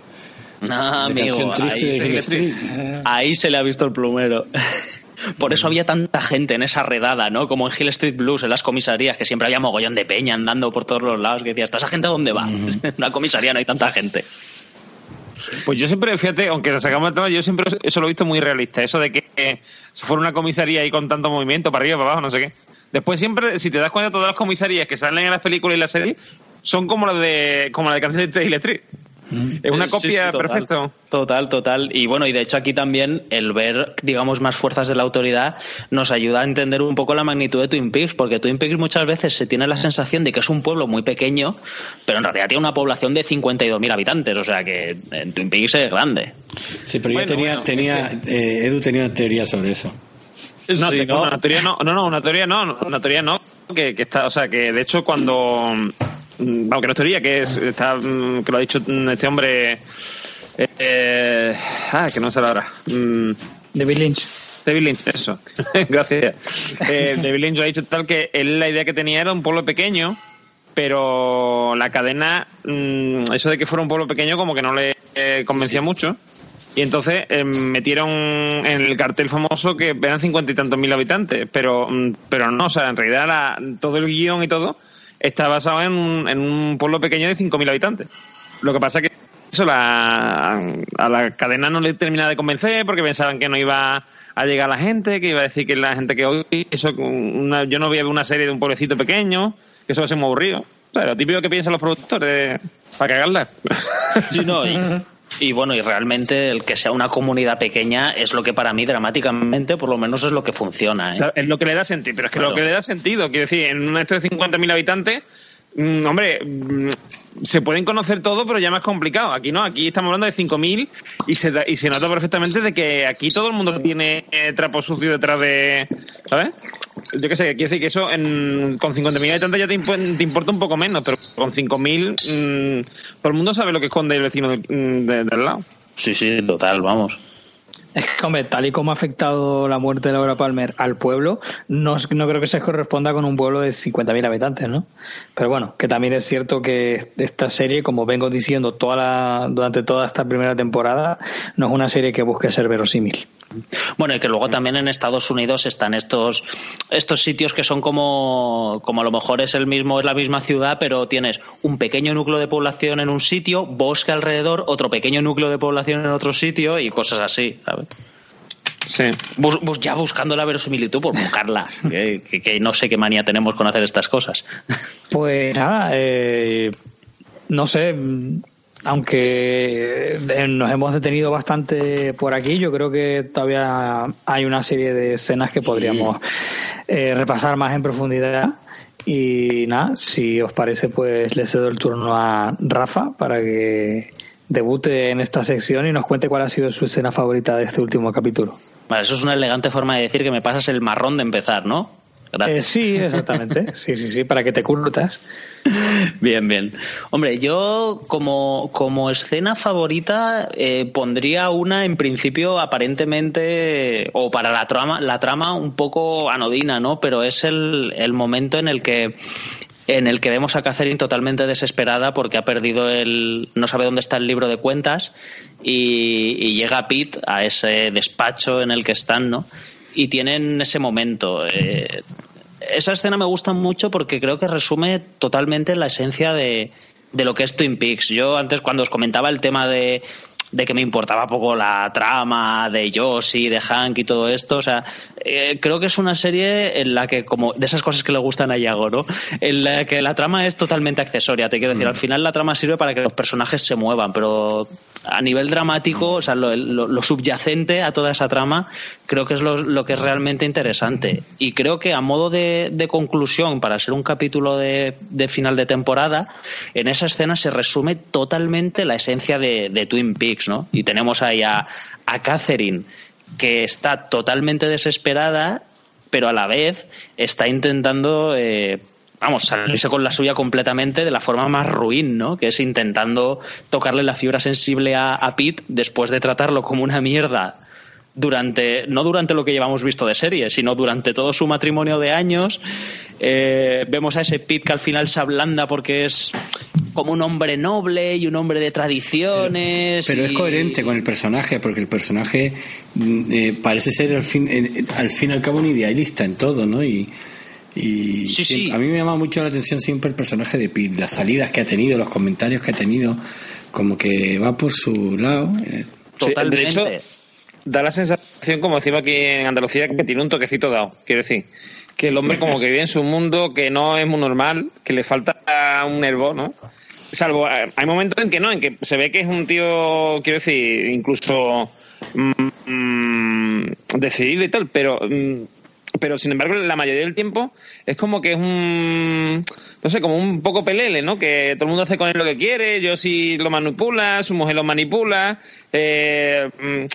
Ah, amigo, ahí, ahí se le ha visto el plumero. Por eso había tanta gente en esa redada, ¿no? Como en Hill Street Blues, en las comisarías, que siempre había mogollón de peña andando por todos los lados, que decía, ¿esta gente a dónde va? En una comisaría no hay tanta gente. Pues yo siempre, fíjate, aunque nos sacamos de tema, yo siempre eso lo he visto muy realista, eso de que si fuera una comisaría ahí con tanto movimiento, para arriba, para abajo, no sé qué. Después siempre, si te das cuenta, todas las comisarías que salen en las películas y las series son como las de, como la de City Street. Es una copia perfecta. Total, total. Y bueno, y de hecho aquí también el ver, digamos, más fuerzas de la autoridad nos ayuda a entender un poco la magnitud de Twin Peaks, porque Twin Peaks muchas veces se tiene la sensación de que es un pueblo muy pequeño, pero en realidad tiene una población de 52.000 habitantes, o sea que en Twin Peaks es grande. Sí, pero yo tenía, tenía eh, Edu tenía una teoría sobre eso. No, una teoría no, no, no, una teoría no, una teoría no, que, que está, o sea, que de hecho cuando aunque no teoría, que es, está, mm, que lo ha dicho mm, este hombre, eh, ah, que no sé la hora. David Lynch. David Lynch, eso. Gracias. Eh, David Lynch ha dicho tal que él la idea que tenía era un pueblo pequeño, pero la cadena, eso de que fuera un pueblo pequeño como que no le eh, convencía mucho. Y entonces metieron en el cartel famoso que eran cincuenta y tantos mil habitantes, pero, pero no, o sea, en realidad todo el guion y todo está basado en un, en un pueblo pequeño de 5.000 habitantes. Lo que pasa es que eso la, a la cadena no le terminaba de convencer porque pensaban que no iba a llegar la gente, que iba a decir que la gente que hoy, eso, yo no voy a ver una serie de un pueblecito pequeño, que eso va a ser muy aburrido. O sea, lo típico que piensan los productores, para cagarla. Sí, no, y, y bueno, y realmente el que sea una comunidad pequeña es lo que para mí dramáticamente, por lo menos, es lo que funciona. ¿eh? Es lo que le da sentido, pero es que lo que le da sentido, quiero decir, en un esto de 50.000 habitantes, mm, hombre, mm, se pueden conocer todo, pero ya más complicado. Aquí no, aquí estamos hablando de 5.000 y se, y se nota perfectamente de que aquí todo el mundo tiene eh, trapo sucio detrás de. ¿Sabes? Yo qué sé, quiere decir que eso en, con 50.000 habitantes ya te, te, importa un poco menos, pero con 5.000 mmm, todo el mundo sabe lo que esconde el vecino del, del lado. Sí, sí, total, vamos. Es que, hombre, tal y como ha afectado la muerte de Laura Palmer al pueblo, no, no creo que se corresponda con un pueblo de 50.000 habitantes, ¿no? Pero bueno, que también es cierto que esta serie, como vengo diciendo toda la, durante toda esta primera temporada, no es una serie que busque ser verosímil. Bueno, y que luego también en Estados Unidos están estos, estos sitios que son como, como a lo mejor es el mismo, es la misma ciudad, pero tienes un pequeño núcleo de población en un sitio, bosque alrededor, otro pequeño núcleo de población en otro sitio y cosas así, ¿sabes? Sí. ya buscando la verosimilitud por buscarla, que, no sé qué manía tenemos con hacer estas cosas. Pues nada, eh, no sé, aunque eh, nos hemos detenido bastante por aquí, yo creo que todavía hay una serie de escenas que podríamos eh, repasar más en profundidad. Y nada, si os parece, pues le cedo el turno a Rafa para que debute en esta sección y nos cuente cuál ha sido su escena favorita de este último capítulo. Vale, eso es una elegante forma de decir que me pasas el marrón de empezar, ¿no? Gracias. Eh, sí, exactamente. Sí, sí, sí, para que te curtas. Bien, bien. Hombre, yo como, como escena favorita eh, pondría una en principio aparentemente, o para la trama, la trama un poco anodina, ¿no? Pero es el, el momento en el que en el que vemos a Catherine totalmente desesperada porque ha perdido el no sabe dónde está el libro de cuentas y, y llega Pete a ese despacho en el que están, ¿no? Y tienen ese momento. Eh, esa escena me gusta mucho porque creo que resume totalmente la esencia de, de lo que es Twin Peaks. Yo antes cuando os comentaba el tema de de que me importaba poco la trama de Josie, de Hank y todo esto. O sea, eh, creo que es una serie en la que, como de esas cosas que le gustan a Yago, ¿no? En la que la trama es totalmente accesoria. Te quiero decir, al final la trama sirve para que los personajes se muevan, pero a nivel dramático, o sea, lo, lo- lo subyacente a toda esa trama, creo que es lo, lo que es realmente interesante. Y creo que a modo de, de conclusión, para ser un capítulo de, de final de temporada, en esa escena se resume totalmente la esencia de, de Twin Peaks, ¿no? Y tenemos ahí a, a Catherine, que está totalmente desesperada, pero a la vez está intentando... eh, vamos, salirse con la suya completamente de la forma más ruin, ¿no? Que es intentando tocarle la fibra sensible a, a Pete después de tratarlo como una mierda durante, no durante lo que llevamos visto de serie, sino durante todo su matrimonio de años. Eh, vemos a ese Pete que al final se ablanda porque es como un hombre noble y un hombre de tradiciones. Pero es y- coherente con el personaje, porque el personaje mm, eh, parece ser al fin, eh, al fin y al cabo un idealista en todo, ¿no? Y, y Sí, siempre- sí. a mí me llama mucho la atención siempre el personaje de Pete, las salidas que ha tenido, los comentarios que ha tenido, como que va por su lado. eh. Sí, Totalmente. de hecho, da la sensación, como decimos aquí en Andalucía, que tiene un toquecito dado. Quiero decir, que el hombre como que vive en su mundo, que no es muy normal, que le falta un nervo, ¿no? Salvo, eh, hay momentos en que no, en que se ve que es un tío, quiero decir, incluso mm, mm, decidido y tal, pero mm, pero sin embargo la mayoría del tiempo es como que es un no sé como un poco pelele no que todo el mundo hace con él lo que quiere yo sí lo manipula su mujer lo manipula eh, mm,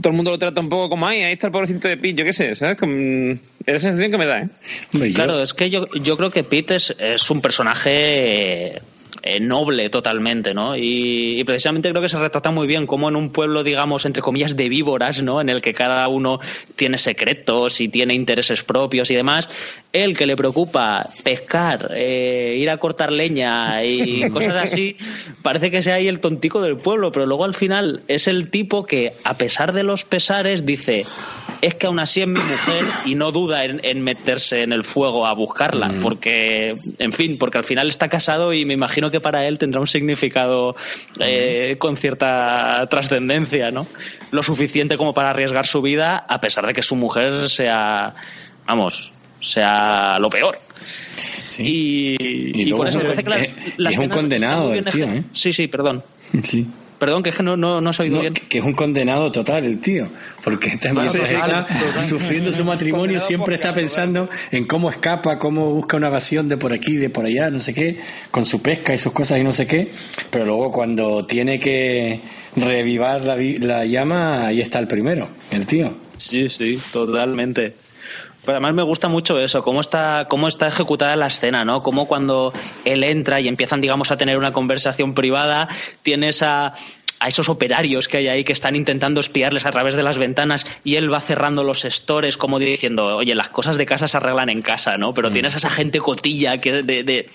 todo el mundo lo trata un poco como ahí ahí está el pobrecito de Pete yo qué sé sabes Como, es la sensación que me da ¿eh? Hombre, yo- Claro, es que yo, yo creo que Pete es, es un personaje eh, noble totalmente, ¿no? Y, y precisamente creo que se retrata muy bien como en un pueblo, digamos, entre comillas, de víboras, ¿no? En el que cada uno tiene secretos y tiene intereses propios y demás. El que le preocupa pescar, eh, ir a cortar leña y cosas así, parece que sea ahí el tontico del pueblo, pero luego al final es el tipo que, a pesar de los pesares, dice es que aún así es mi mujer y no duda en, en meterse en el fuego a buscarla, porque, en fin, porque al final está casado y me imagino que para él tendrá un significado eh, con cierta trascendencia, ¿no? Lo suficiente como para arriesgar su vida, a pesar de que su mujer sea, vamos, sea lo peor. sí. Y, Y y luego por eso es- me parece que la- la es un condenado el tío, ¿eh? Sí, sí, perdón. sí. Perdón, que es que no, no, no oído No, bien. que es un condenado total el tío, porque Bueno, total, está total. sufriendo su matrimonio siempre está pensando en cómo escapa, cómo busca una evasión de por aquí, de por allá, no sé qué, con su pesca y sus cosas y no sé qué, pero luego cuando tiene que revivar la, la llama, ahí está el primero, el tío. Sí, sí, totalmente. Pero además me gusta mucho eso, cómo está, cómo está ejecutada la escena, ¿no? Cómo cuando él entra y empiezan, digamos, a tener una conversación privada, tienes a, a esos operarios que hay ahí que están intentando espiarles a través de las ventanas y él va cerrando los stores como diciendo, oye, las cosas de casa se arreglan en casa, ¿no? Pero tienes a esa gente cotilla que de, de-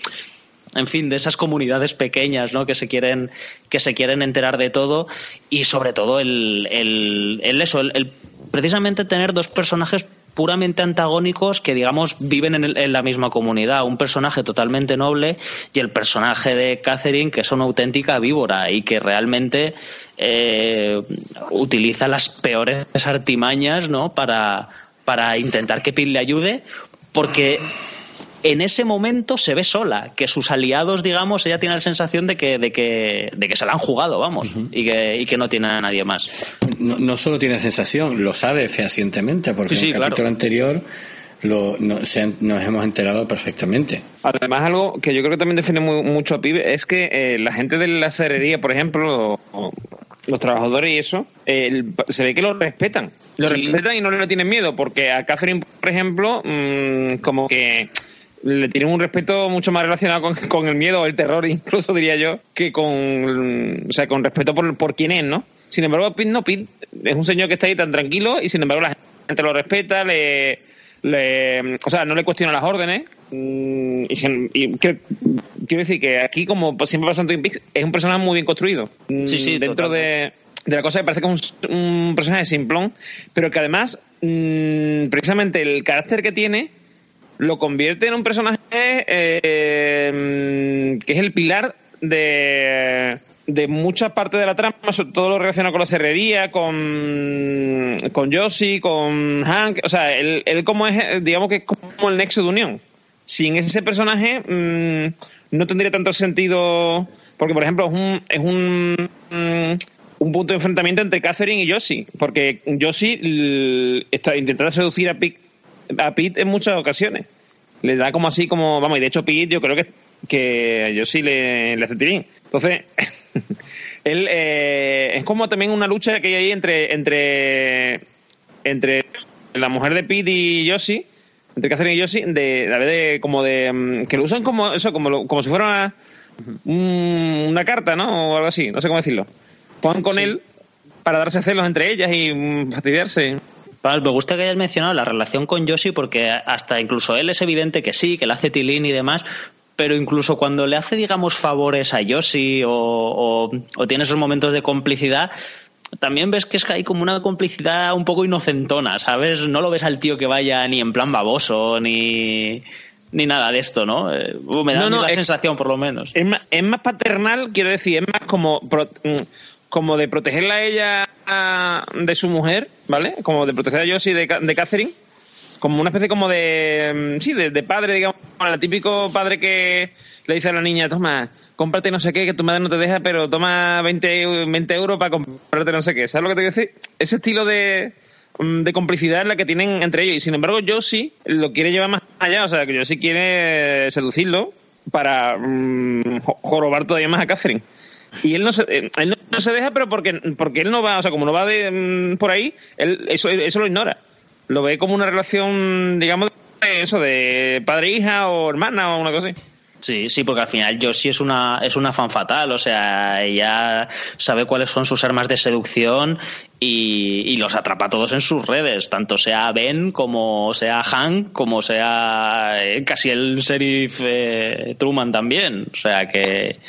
en fin, de esas comunidades pequeñas, ¿no? Que se quieren, que se quieren enterar de todo y sobre todo el, el, el eso, el, el precisamente tener dos personajes puramente antagónicos que digamos viven en, el- en la misma comunidad. Un personaje totalmente noble y el personaje de Catherine que es una auténtica víbora y que realmente eh, utiliza las peores artimañas no para para intentar que Pete le ayude porque en ese momento se ve sola, que sus aliados, digamos, ella tiene la sensación de que, de que, de que se la han jugado, vamos, y, que, y que no tiene a nadie más. No, no solo tiene sensación, lo sabe fehacientemente, porque Sí, sí, en el claro. capítulo anterior lo, no- se- nos hemos enterado perfectamente. Además, algo que yo creo que también define muy- mucho a Pibe es que eh, la gente de la cerería, por ejemplo, o- los trabajadores y eso, el- se ve que lo respetan. Lo Sí. respetan y no le tienen miedo, porque a Catherine, por ejemplo, mm, como que le tienen un respeto mucho más relacionado con, con el miedo o el terror, incluso diría yo, que con, o sea, con respeto por, por quién es, ¿no? Sin embargo, Pete no, Pete es un señor que está ahí tan tranquilo y sin embargo la gente lo respeta, le, le o sea, no le cuestiona las órdenes. mm, Y, quiero, quiero decir que aquí, como siempre pasa en Twin Peaks, es un personaje muy bien construido. Mm, Sí, sí, Dentro de, de la cosa que parece que es un, un personaje simplón, pero que además, mm, precisamente el carácter que tiene, lo convierte en un personaje eh, mm, que es el pilar de, de mucha parte de la trama, sobre todo lo relacionado con la serrería, con, con Josie, con Hank. O sea, él, él como es, digamos que es como el nexo de unión. Sin ese personaje mm, no tendría tanto sentido, porque por ejemplo es un, es un, mm, un punto de enfrentamiento entre Catherine y Josie, porque Josie está intentando seducir a Pete, a Pete en muchas ocasiones. Le da como así, como, vamos, y de hecho Pete yo creo que, que yo sí le, le hace tirín. Entonces, él eh, es como también una lucha que hay ahí entre, entre, entre la mujer de Pete y Josie, entre Catherine y Josie, de, a ver, de, como de, mm, que lo usan como, eso, como, lo- como si fuera una, un- una carta, ¿no? O algo así, no sé cómo decirlo. Juegan con él para darse celos entre ellas y mm, fastidiarse. Me gusta que hayas mencionado la relación con Yoshi porque hasta incluso él es evidente que sí, que le hace tilín y demás, pero incluso cuando le hace, digamos, favores a Yoshi o, o, o tiene esos momentos de complicidad, también ves que es que hay como una complicidad un poco inocentona, ¿sabes? No lo ves al tío que vaya ni en plan baboso ni, ni nada de esto, ¿no? Eh, me da No, no, la es- sensación, por lo menos. Es más, es más paternal, quiero decir, es más como, pro- mm, como de protegerla a ella de su mujer, ¿vale? Como de proteger a Josie de, de Catherine. Como una especie como de, mm, sí, de, padre, digamos, el típico padre que le dice a la niña, toma, cómprate no sé qué, que tu madre no te deja, pero toma 20, eu- 20 euros para comprarte no sé qué. ¿Sabes lo que te quiero decir? Ese estilo de, mm, de complicidad es la que tienen entre ellos. Y sin embargo, Josie lo quiere llevar más allá. O sea, que Josie quiere seducirlo para mm, jo- jorobar todavía más a Catherine. Y él no se, eh, él no, se deja, pero porque, porque él no va, o sea, como no va de, mm, por ahí, él eso, eso lo ignora. Lo ve como una relación, digamos, de eso, de padre-hija o hermana o una cosa así. Sí, sí, porque al final Josie es una, es una fan fatal, o sea, ella sabe cuáles son sus armas de seducción y, y los atrapa todos en sus redes, tanto sea Ben como sea Hank, como sea eh, casi el sheriff eh, Truman también, o sea que...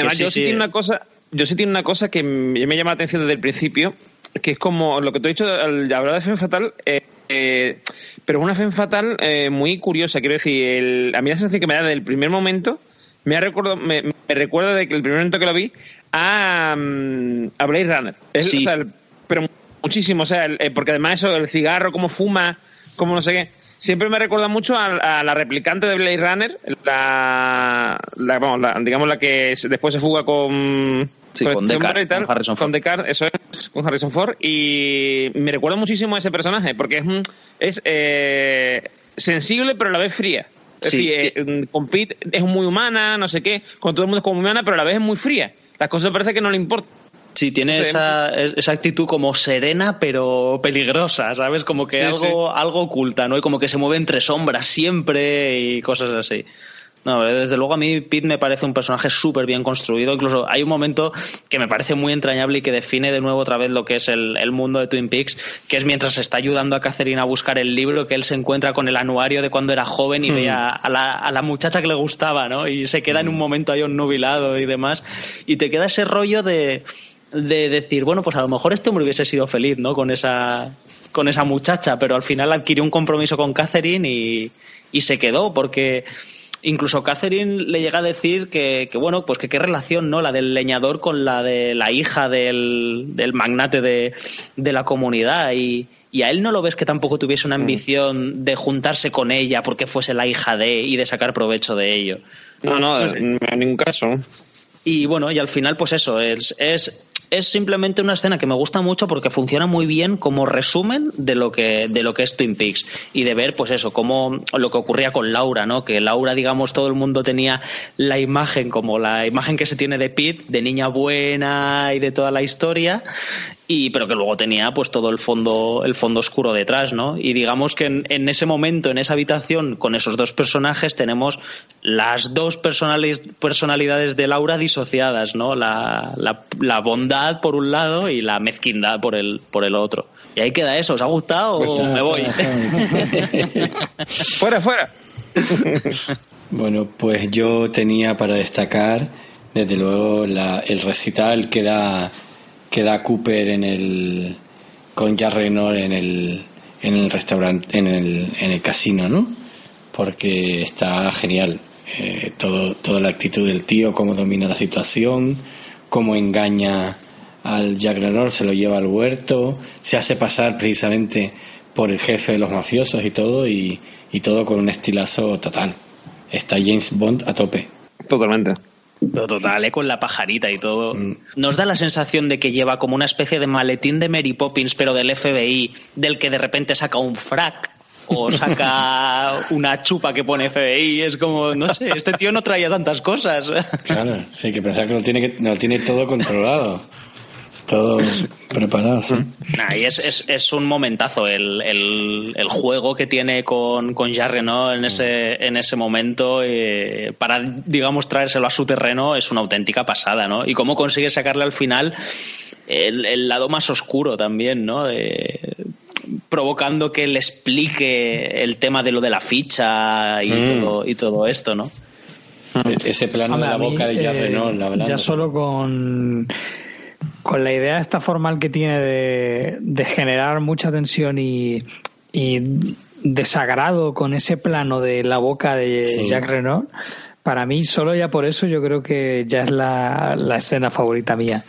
Además, sí, yo sí, sí. tiene una cosa, yo sí tiene una cosa que me llama la atención desde el principio, que es como lo que te he dicho al hablar de Femme Fatal, eh, eh, pero es una Femme Fatal eh, muy curiosa, quiero decir, el- a mí la sensación que me da desde el primer momento, me, ha recuerdo, me, me recuerda de que el primer momento que lo vi a, mm, a Blade Runner. Es- Sí. o sea, el- pero muchísimo, o sea, el- eh, porque además eso, el cigarro, cómo fuma, cómo no sé qué. Siempre me recuerda mucho a, a la replicante de Blade Runner, la, la- digamos la que se- después se fuga con, Sí, con con y tal, con Harrison Ford. con eso es, con Harrison Ford, y me recuerda muchísimo a ese personaje, porque es, un- es eh, sensible pero a la vez fría. Es Sí, decir, eh, con Pete es muy humana, no sé qué, con todo el mundo es como humana, pero a la vez es muy fría. Las cosas parece que no le importan. Sí, tiene esa, esa actitud como serena pero peligrosa, ¿sabes? Como que Sí, algo, algo oculta, ¿no? Y como que se mueve entre sombras siempre y cosas así. No, desde luego a mí Pete me parece un personaje súper bien construido. Incluso hay un momento que me parece muy entrañable y que define de nuevo otra vez lo que es el, el mundo de Twin Peaks, que es mientras está ayudando a Catherine a buscar el libro, que él se encuentra con el anuario de cuando era joven y ve a, a la, a la muchacha que le gustaba, ¿no? Y se queda en un momento ahí nubilado y demás. Y te queda ese rollo de de decir, bueno, pues a lo mejor este hombre hubiese sido feliz, ¿no? Con esa, con esa muchacha, pero al final adquirió un compromiso con Catherine y, y se quedó, porque incluso Catherine le llega a decir que, que, bueno, pues que qué relación, ¿no? La del leñador con la de la hija del, del magnate de, de la comunidad y, y a él no lo ves que tampoco tuviese una ambición de juntarse con ella porque fuese la hija de y de sacar provecho de ello. No, no, No sé. en ningún caso. Y bueno, y al final, pues eso, es, es es simplemente una escena que me gusta mucho porque funciona muy bien como resumen de lo que de lo que es Twin Peaks. Y de ver pues eso como lo que ocurría con Laura no que Laura digamos todo el mundo tenía la imagen como la imagen que se tiene de Pete de niña buena y de toda la historia y pero que luego tenía pues todo el fondo el fondo oscuro detrás no y digamos que en, ese momento en esa habitación con esos dos personajes tenemos las dos personalidades de Laura disociadas no la, la, bondad por un lado y la mezquindad por el por el otro. Y ahí queda eso. Os ha gustado pues o me voy fuera fuera. Bueno pues yo tenía para destacar desde luego la, el recital que da que da Cooper en el con Jack Reynolds en el en el restaurante en el, en el casino no porque está genial eh, todo toda la actitud del tío cómo domina la situación cómo engaña al Jack Reynolds se lo lleva al huerto se hace pasar precisamente por el jefe de los mafiosos y todo y, y todo con un estilazo total. Está James Bond a tope. Totalmente lo total, ¿eh? con la pajarita y todo. Mm. Nos da la sensación de que lleva como una especie de maletín de Mary Poppins, pero del FBI, del que de repente saca un frac o saca una chupa que pone FBI. Es como, no sé, este tío no traía tantas cosas. Claro, sí, que pensar que lo tiene, que, lo tiene todo controlado todo preparado, sí. y es, es, un momentazo el, el, juego que tiene con, con Jarre, ¿no? En ese, en ese momento, eh, para, digamos, traérselo a su terreno, es una auténtica pasada, ¿no? Y cómo consigue sacarle al final el, lado más oscuro también, ¿no? provocando que le explique el tema de lo de la ficha y, mm. todo, y todo esto, ¿no? Ese plano de la boca de Jarre, ¿no? Ya solo con con la idea esta formal que tiene de, generar mucha tensión y, desagrado con ese plano de la boca de Jack Renault, para mí solo ya por eso yo creo que ya es la, escena favorita mía.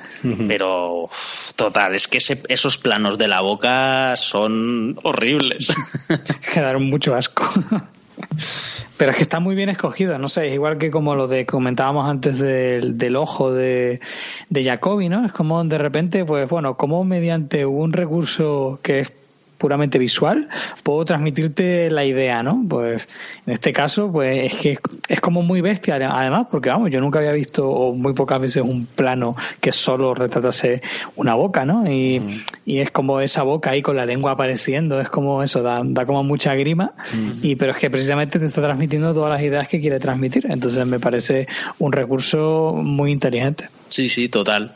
Pero total, es que esos planos de la boca son horribles. Quedaron mucho asco. Pero es que está muy bien escogido, no sé, es igual que como lo de comentábamos antes del, del ojo de, de Jacobi, ¿no? Es como de repente, pues bueno, como mediante un recurso que es puramente visual, puedo transmitirte la idea, ¿no? Pues en este caso, pues es que es como muy bestia, además, porque vamos, yo nunca había visto, o muy pocas veces, un plano que solo retratase una boca, ¿no? Y, mm. y es como esa boca ahí con la lengua apareciendo, es como eso, da, da como mucha grima, mm. y pero es que precisamente te está transmitiendo todas las ideas que quiere transmitir, entonces me parece un recurso muy inteligente. Sí, sí, total.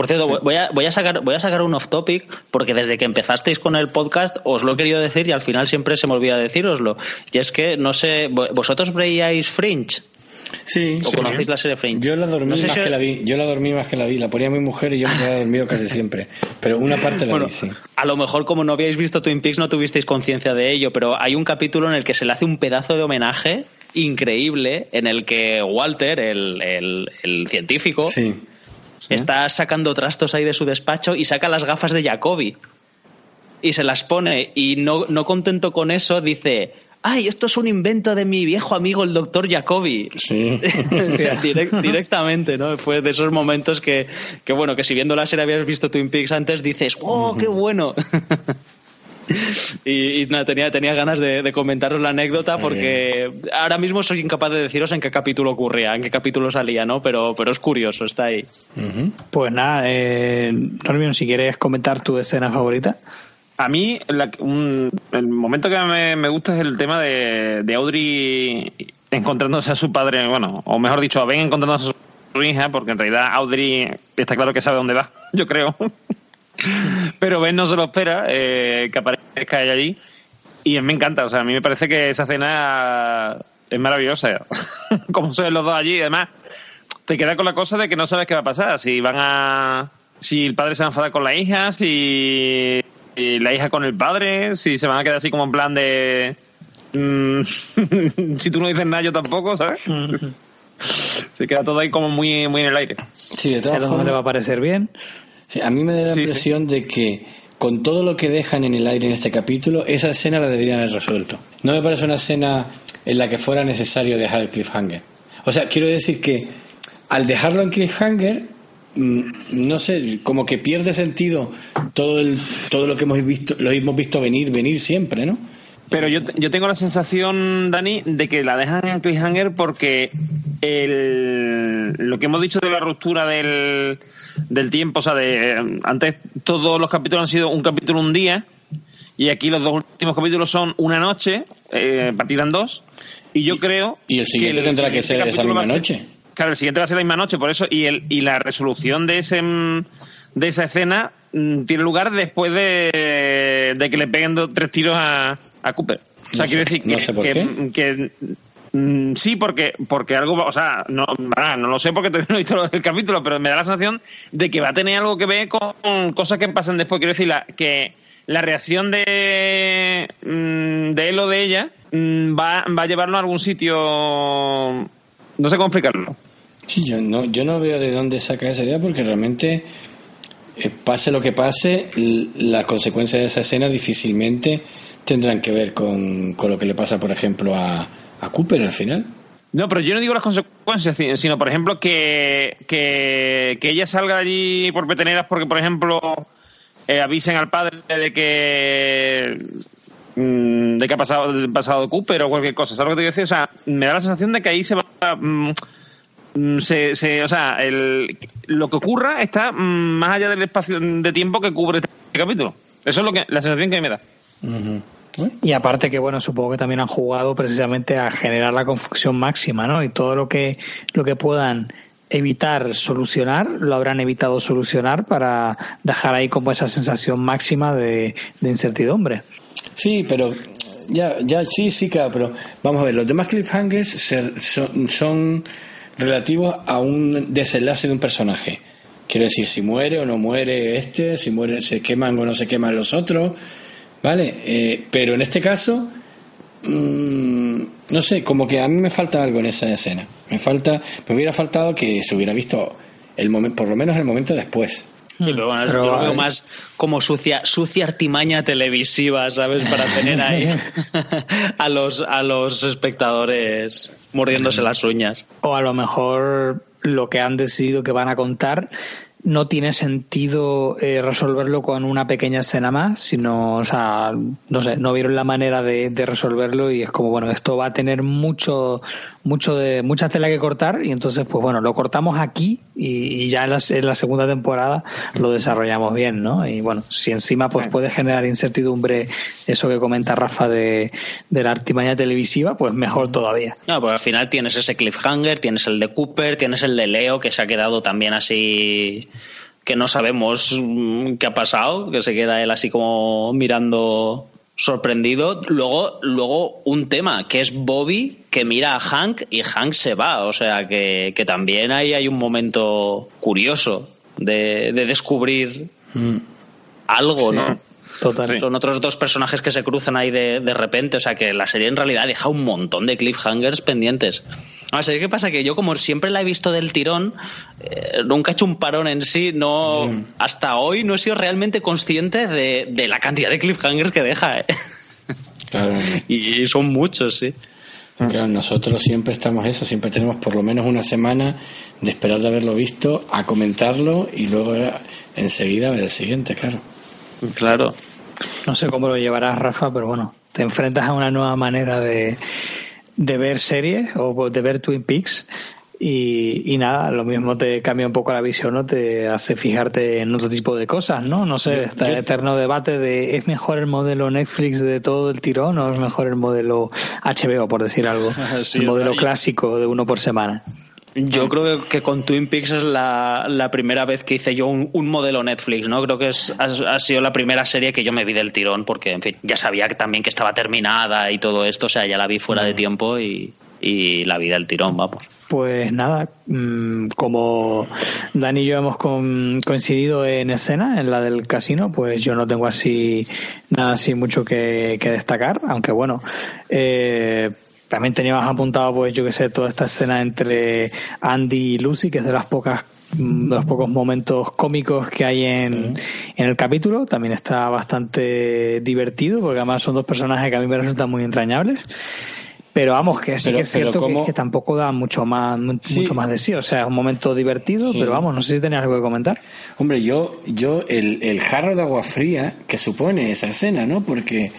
Por cierto, voy, a, voy, a sacar, voy a sacar un off topic porque desde que empezasteis con el podcast os lo he querido decir y al final siempre se me olvida decíroslo. Y es que, no sé, ¿vosotros veíais Fringe? Sí, ¿O conocéis la serie Fringe? Yo la dormí más que la vi. Yo la dormí más que la vi. La ponía mi mujer y yo me había dormido casi siempre. Pero una parte la vi, sí. A lo mejor, como no habíais visto Twin Peaks, no tuvisteis conciencia de ello. Pero hay un capítulo en el que se le hace un pedazo de homenaje increíble en el que Walter, el, el, el científico, sí Está sacando trastos ahí de su despacho y saca las gafas de Jacobi. Y se las pone. Y no, no contento con eso, dice. ¡Ay, esto es un invento de mi viejo amigo el doctor Jacobi! Sí. directamente, ¿no? Fue de esos momentos que, que, bueno, que si viendo la serie habías visto Twin Peaks antes, dices, ¡oh, qué bueno! y, nada, tenía, tenía ganas de, comentaros la anécdota porque ahora mismo soy incapaz de deciros en qué capítulo ocurría, en qué capítulo salía, ¿no? Pero, pero es curioso, está ahí. Pues nada, eh, si quieres comentar tu escena favorita. A mí, el momento que me, gusta es el tema de, de Audrey encontrándose a su padre, bueno, o mejor dicho, a Ben encontrándose a su hija, porque en realidad Audrey está claro que sabe dónde va, yo creo. Pero Ben no se lo espera eh, que aparezca allí. Y me encanta, o sea, a mí me parece que esa escena es maravillosa. Como son los dos allí, y además te queda con la cosa de que no sabes qué va a pasar. Si van a. Si el padre se va a enfadar con la hija, si la hija con el padre, si se van a quedar así como en plan de. Mm, si tú no dices nada, yo tampoco, ¿sabes? se queda todo ahí como muy, muy en el aire. Sí, de todas formas le va a parecer bien a mí me da la impresión de que con todo lo que dejan en el aire en este capítulo, esa escena la deberían haber resuelto. No me parece una escena en la que fuera necesario dejar el cliffhanger. O sea, quiero decir que al dejarlo en cliffhanger, mm, no sé, como que pierde sentido todo el, todo lo que hemos visto, lo hemos visto venir, venir siempre, ¿no? Pero yo, yo tengo la sensación, Dani, de que la dejan en cliffhanger porque el, lo que hemos dicho de la ruptura del, del tiempo, o sea, de antes todos los capítulos han sido un capítulo un día y aquí los dos últimos capítulos son una noche, eh, partida en dos, y yo creo... Y el siguiente tendrá que ser esa misma noche. Claro, el siguiente va a ser la misma noche, por eso, y, el, y la resolución de ese de esa escena mm, tiene lugar después de, de que le peguen dos, tres tiros a, a Cooper. O sea, No quiero decir que, no sé por que- qué. que, mm, sí, porque, porque algo, o sea, no, no lo sé porque todavía no he visto el capítulo, pero me da la sensación de que va a tener algo que ver con cosas que pasan después. Quiero decir, la, que la reacción de, mm, de él o de ella mm, va, va a llevarlo a algún sitio. No sé cómo explicarlo. Sí, yo no, yo no veo de dónde saca esa idea porque realmente, eh, pase lo que pase, l- la consecuencia de esa escena difícilmente tendrán que ver con, con lo que le pasa, por ejemplo, a, a Cooper al final. No, pero yo no digo las consecuencias, si- sino, por ejemplo, que, que, que ella salga de allí por peteneras porque, por ejemplo, eh, avisen al padre de que mm, de que ha pasado, ha pasado Cooper o cualquier cosa. ¿Sabes lo que te quiero decir? O sea, me da la sensación de que ahí se va... mm, mm, se, se- o sea, el, lo que ocurra está más allá del espacio de tiempo que cubre este capítulo. Eso es lo que la sensación que me Y aparte que, bueno, supongo que también han jugado precisamente a generar la confusión máxima, ¿no? Y todo lo que, lo que puedan evitar solucionar, lo habrán evitado solucionar para dejar ahí como esa sensación máxima de, de incertidumbre. Sí, pero ya, ya sí, sí, claro, pero vamos a ver, los demás cliffhangers se- son, son relativos a un desenlace de un personaje. Quiero decir, si muere o no muere este, si muere, se queman o no se queman los otros, ¿vale? Eh, pero en este caso, mm, no sé, como que a mí me falta algo en esa escena. Me falta, me hubiera faltado que se hubiera visto el momento, por lo menos el momento después. Pero bueno, Pero, yo lo veo más como sucia, sucia artimaña televisiva, ¿sabes? Para tener ahí a los, a los espectadores mordiéndose las uñas. O a lo mejor lo que han decidido que van a contar no tiene sentido eh, resolverlo con una pequeña escena más, sino, o sea, no sé, no vieron la manera de, de resolverlo y es como, bueno, esto va a tener mucho, mucho de, mucha tela que cortar y entonces, pues bueno, lo cortamos aquí y, y ya en la, en la segunda temporada lo desarrollamos bien, ¿no? Y bueno, si encima pues puede generar incertidumbre eso que comenta Rafa de, de la artimaña televisiva, pues mejor todavía. No, pues al final tienes ese cliffhanger, tienes el de Cooper, tienes el de Leo, que se ha quedado también así que no sabemos mm, qué ha pasado, que se queda él así como mirando sorprendido. Luego, luego un tema, que es Bobby que mira a Hank y Hank se va. O sea que, que también ahí hay un momento curioso de, de descubrir algo, ¿no? Total. Son otros dos personajes que se cruzan ahí de, de repente. O sea que la serie en realidad deja un montón de cliffhangers pendientes. A ver, ¿qué pasa? Que yo, como siempre la he visto del tirón, eh, nunca he hecho un parón en sí. No, Hasta hoy no he sido realmente consciente de, de la cantidad de cliffhangers que deja. ¿eh? Claro, Y son muchos, sí. claro, nosotros siempre estamos eso, siempre tenemos por lo menos una semana de esperar de haberlo visto, a comentarlo y luego enseguida ver el siguiente, claro. Claro. No sé cómo lo llevarás, Rafa, pero bueno, te enfrentas a una nueva manera de, de ver series o de ver Twin Peaks y, y nada, lo mismo te cambia un poco la visión, ¿no? Te hace fijarte en otro tipo de cosas, ¿no? No sé, está el eterno debate de ¿es mejor el modelo Netflix de todo el tirón o es mejor el modelo HBO, por decir algo? Sí, el modelo clásico de uno por semana. Yo creo que, con Twin Peaks es la, la primera vez que hice yo un, un modelo Netflix, ¿no? Creo que es, ha, ha sido la primera serie que yo me vi del tirón, porque, en fin, ya sabía que también que estaba terminada y todo esto, o sea, ya la vi fuera de tiempo y, y la vi del tirón, vamos. Pues nada, mm, como Dani y yo hemos coincidido en escena, en la del casino, pues yo no tengo así nada así mucho que, que destacar, aunque bueno, eh, también teníamos apuntado, pues yo que sé, toda esta escena entre Andy y Lucy, que es de las pocas mm, de los pocos momentos cómicos que hay en, en el capítulo. También está bastante divertido, porque además son dos personajes que a mí me resultan muy entrañables. Pero vamos, que sí Pero- que es cierto que, tampoco da mucho más, Sí. mucho más de sí. O sea, es un momento divertido, Sí. pero vamos, no sé si tenías algo que comentar. Hombre, yo, yo el, el jarro de agua fría que supone esa escena, ¿no? Porque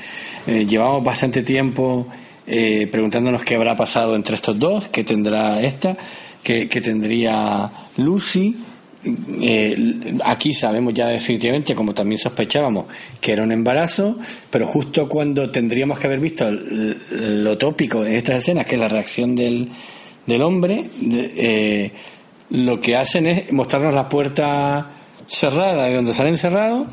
eh, llevamos bastante tiempo eh, preguntándonos qué habrá pasado entre estos dos, qué tendrá esta, qué, qué tendría Lucy. Eh, aquí sabemos ya definitivamente, como también sospechábamos, que era un embarazo, pero justo cuando tendríamos que haber visto lo tópico en estas escenas, que es la reacción del, del hombre, eh, lo que hacen es mostrarnos la puerta cerrada de donde salen cerrados,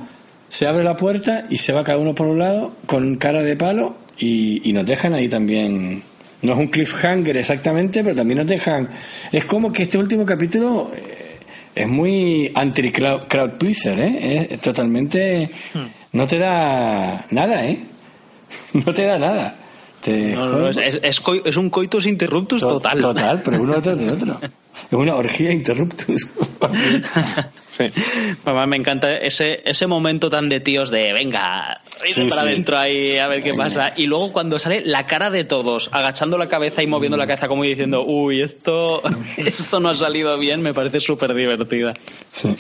se abre la puerta y se va cada uno por un lado con cara de palo y, y nos dejan ahí también. No es un cliffhanger exactamente, pero también nos dejan. Es como que este último capítulo eh, es muy anti-crowd crowd pleaser, ¿eh? Es, totalmente. No te da nada, ¿eh? No te da nada. Te No, es, es- es un coitus interruptus To- total. Total, pero uno detrás de otro. Es una orgía interruptus. Sí. Mamá, me encanta ese, ese momento tan de tíos de venga, irse Sí, para sí. adentro ahí a ver qué Venga. pasa. Y luego cuando sale la cara de todos, agachando la cabeza y moviendo la cabeza como diciendo, uy, esto, esto no ha salido bien, me parece súper divertida. Sí,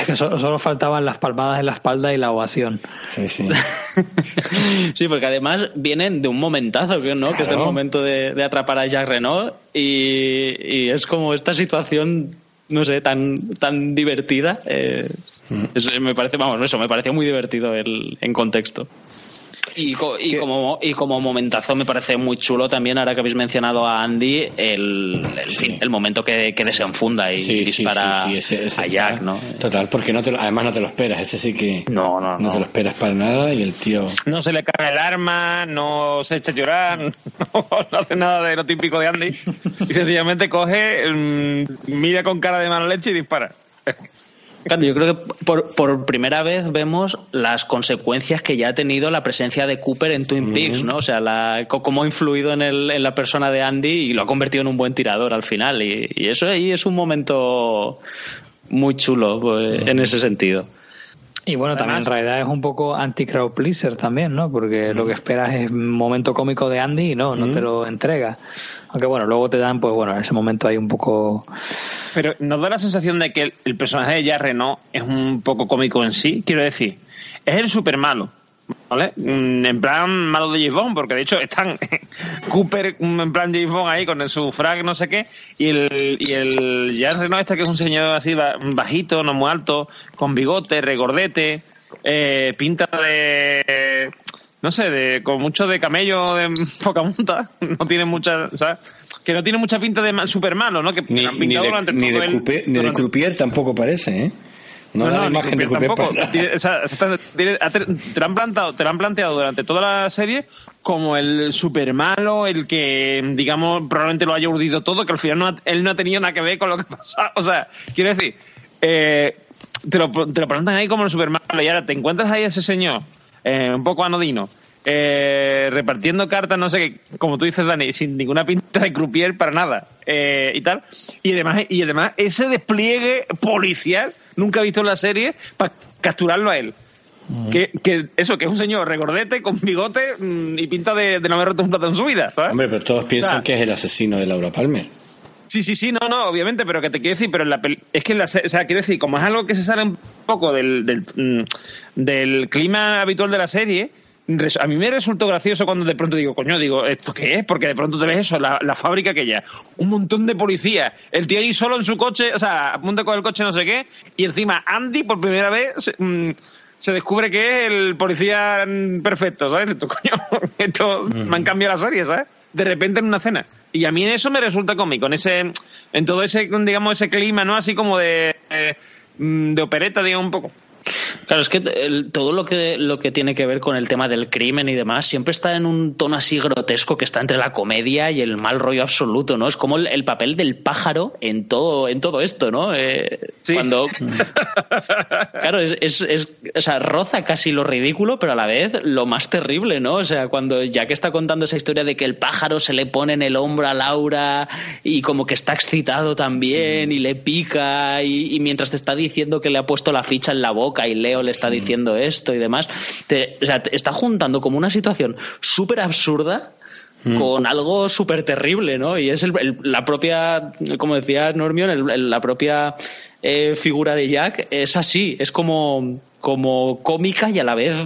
Es que so- solo faltaban las palmadas en la espalda y la ovación. sí, sí. Sí, porque además vienen de un momentazo, que ¿no? Que es el momento de, de atrapar a Jacques Renault y, y es como esta situación, no sé, tan, tan divertida. eh, Mm. es- me parece, vamos, eso, me pareció muy divertido el, en contexto. Y, co- y como, y como momentazo me parece muy chulo también, ahora que habéis mencionado a Andy, el, el, Sí. fin, el momento que, que desenfunda y Sí, dispara sí, sí, ese- ese a está- Jack, ¿no? Total, porque no te lo- además no te lo esperas, ese sí que No, no, no. te lo esperas para nada y el tío... No se le cae el arma, no se echa a llorar, no, no hace nada de lo típico de Andy. Y sencillamente coge, mm, mira con cara de mala leche y dispara. Claro, yo creo que por, por primera vez vemos las consecuencias que ya ha tenido la presencia de Cooper en Twin Peaks, ¿no? O sea, la, cómo ha influido en, el, en la persona de Andy y lo ha convertido en un buen tirador al final. Y, y eso ahí es un momento muy chulo pues, en ese sentido. Y bueno, también en realidad es un poco anti-crowd pleaser también, ¿no? Porque lo que esperas es un momento cómico de Andy y no, no te lo entrega. Aunque bueno, luego te dan, pues bueno, en ese momento hay un poco... Pero ¿nos da la sensación de que el, el personaje de Jack Renault es un poco cómico en sí? Quiero decir, es el super malo, ¿vale? Mm, En plan malo de James Bond, porque de hecho están Cooper mm, en plan James Bond ahí con su frag no sé qué, y el, y el Jack Renault este que es un señor así ba- bajito, no muy alto, con bigote, regordete, eh, pinta de... No sé, de, con mucho de camello de poca monta, no tiene mucha, ¿sabes? Que no tiene mucha pinta de super malo, ¿no? Que Ni, han ni pintado de, durante ni todo de el- Croupier- ni de Croupier tampoco parece, ¿eh? No, la ni imagen de Croupier Croupier tampoco. Tiene- o sea, te, lo han plantado, te lo han planteado durante toda la serie como el super malo, el que, digamos, probablemente lo haya urdido todo, que al final no ha- él no ha tenido nada que ver con lo que pasa. O sea, quiero decir, eh, te, lo, te lo plantan ahí como el super malo y ahora te encuentras ahí a ese señor, eh, un poco anodino, eh, repartiendo cartas, no sé qué, como tú dices, Dani, sin ninguna pinta de croupier para nada, eh, y tal. Y además, y además, ese despliegue policial, nunca he visto en la serie, para capturarlo a él. Que, que eso, que es un señor regordete, con bigote mm, y pinta de, de no haber roto un plato en su vida, ¿sabes? Hombre, pero todos piensan que es el asesino de Laura Palmer. Sí, sí, sí, no, no, obviamente, pero que te quiero decir, pero en la pel- es que en la, se- o sea, quiero decir, como es algo que se sale un poco del, del, mm, del clima habitual de la serie, a mí me resultó gracioso cuando de pronto digo, coño, digo, ¿esto qué es? Porque de pronto te ves eso, la, la fábrica que ya, un montón de policías, el tío ahí solo en su coche, o sea, a punto con el coche no sé qué, y encima Andy por primera vez se, mm, se descubre que es el policía mm, perfecto, ¿sabes? Esto, coño, esto me han cambiado la serie, ¿sabes? De repente en una cena. Y a mí eso me resulta cómico, en ese, en todo ese, digamos, ese clima, ¿no? Así como de, eh, mm, de opereta, digamos, un poco. Claro, es que el- todo lo que, lo que tiene que ver con el tema del crimen y demás siempre está en un tono así grotesco que está entre la comedia y el mal rollo absoluto, ¿no? Es como el, el papel del pájaro en todo, en todo esto, ¿no? Eh, Sí. Cuando. Claro, es, es, es- O sea, roza casi lo ridículo, pero a la vez lo más terrible, ¿no? O sea, cuando ya que está contando esa historia de que el pájaro se le pone en el hombro a Laura y como que está excitado también y le pica y, y mientras te está diciendo que le ha puesto la ficha en la boca y Leo le está diciendo esto y demás, te, o sea, te está juntando como una situación súper absurda mm. con algo súper terrible, ¿no? Y es la propia, como decía Normion, la propia eh, figura de Jack es así, es como, como cómica y a la vez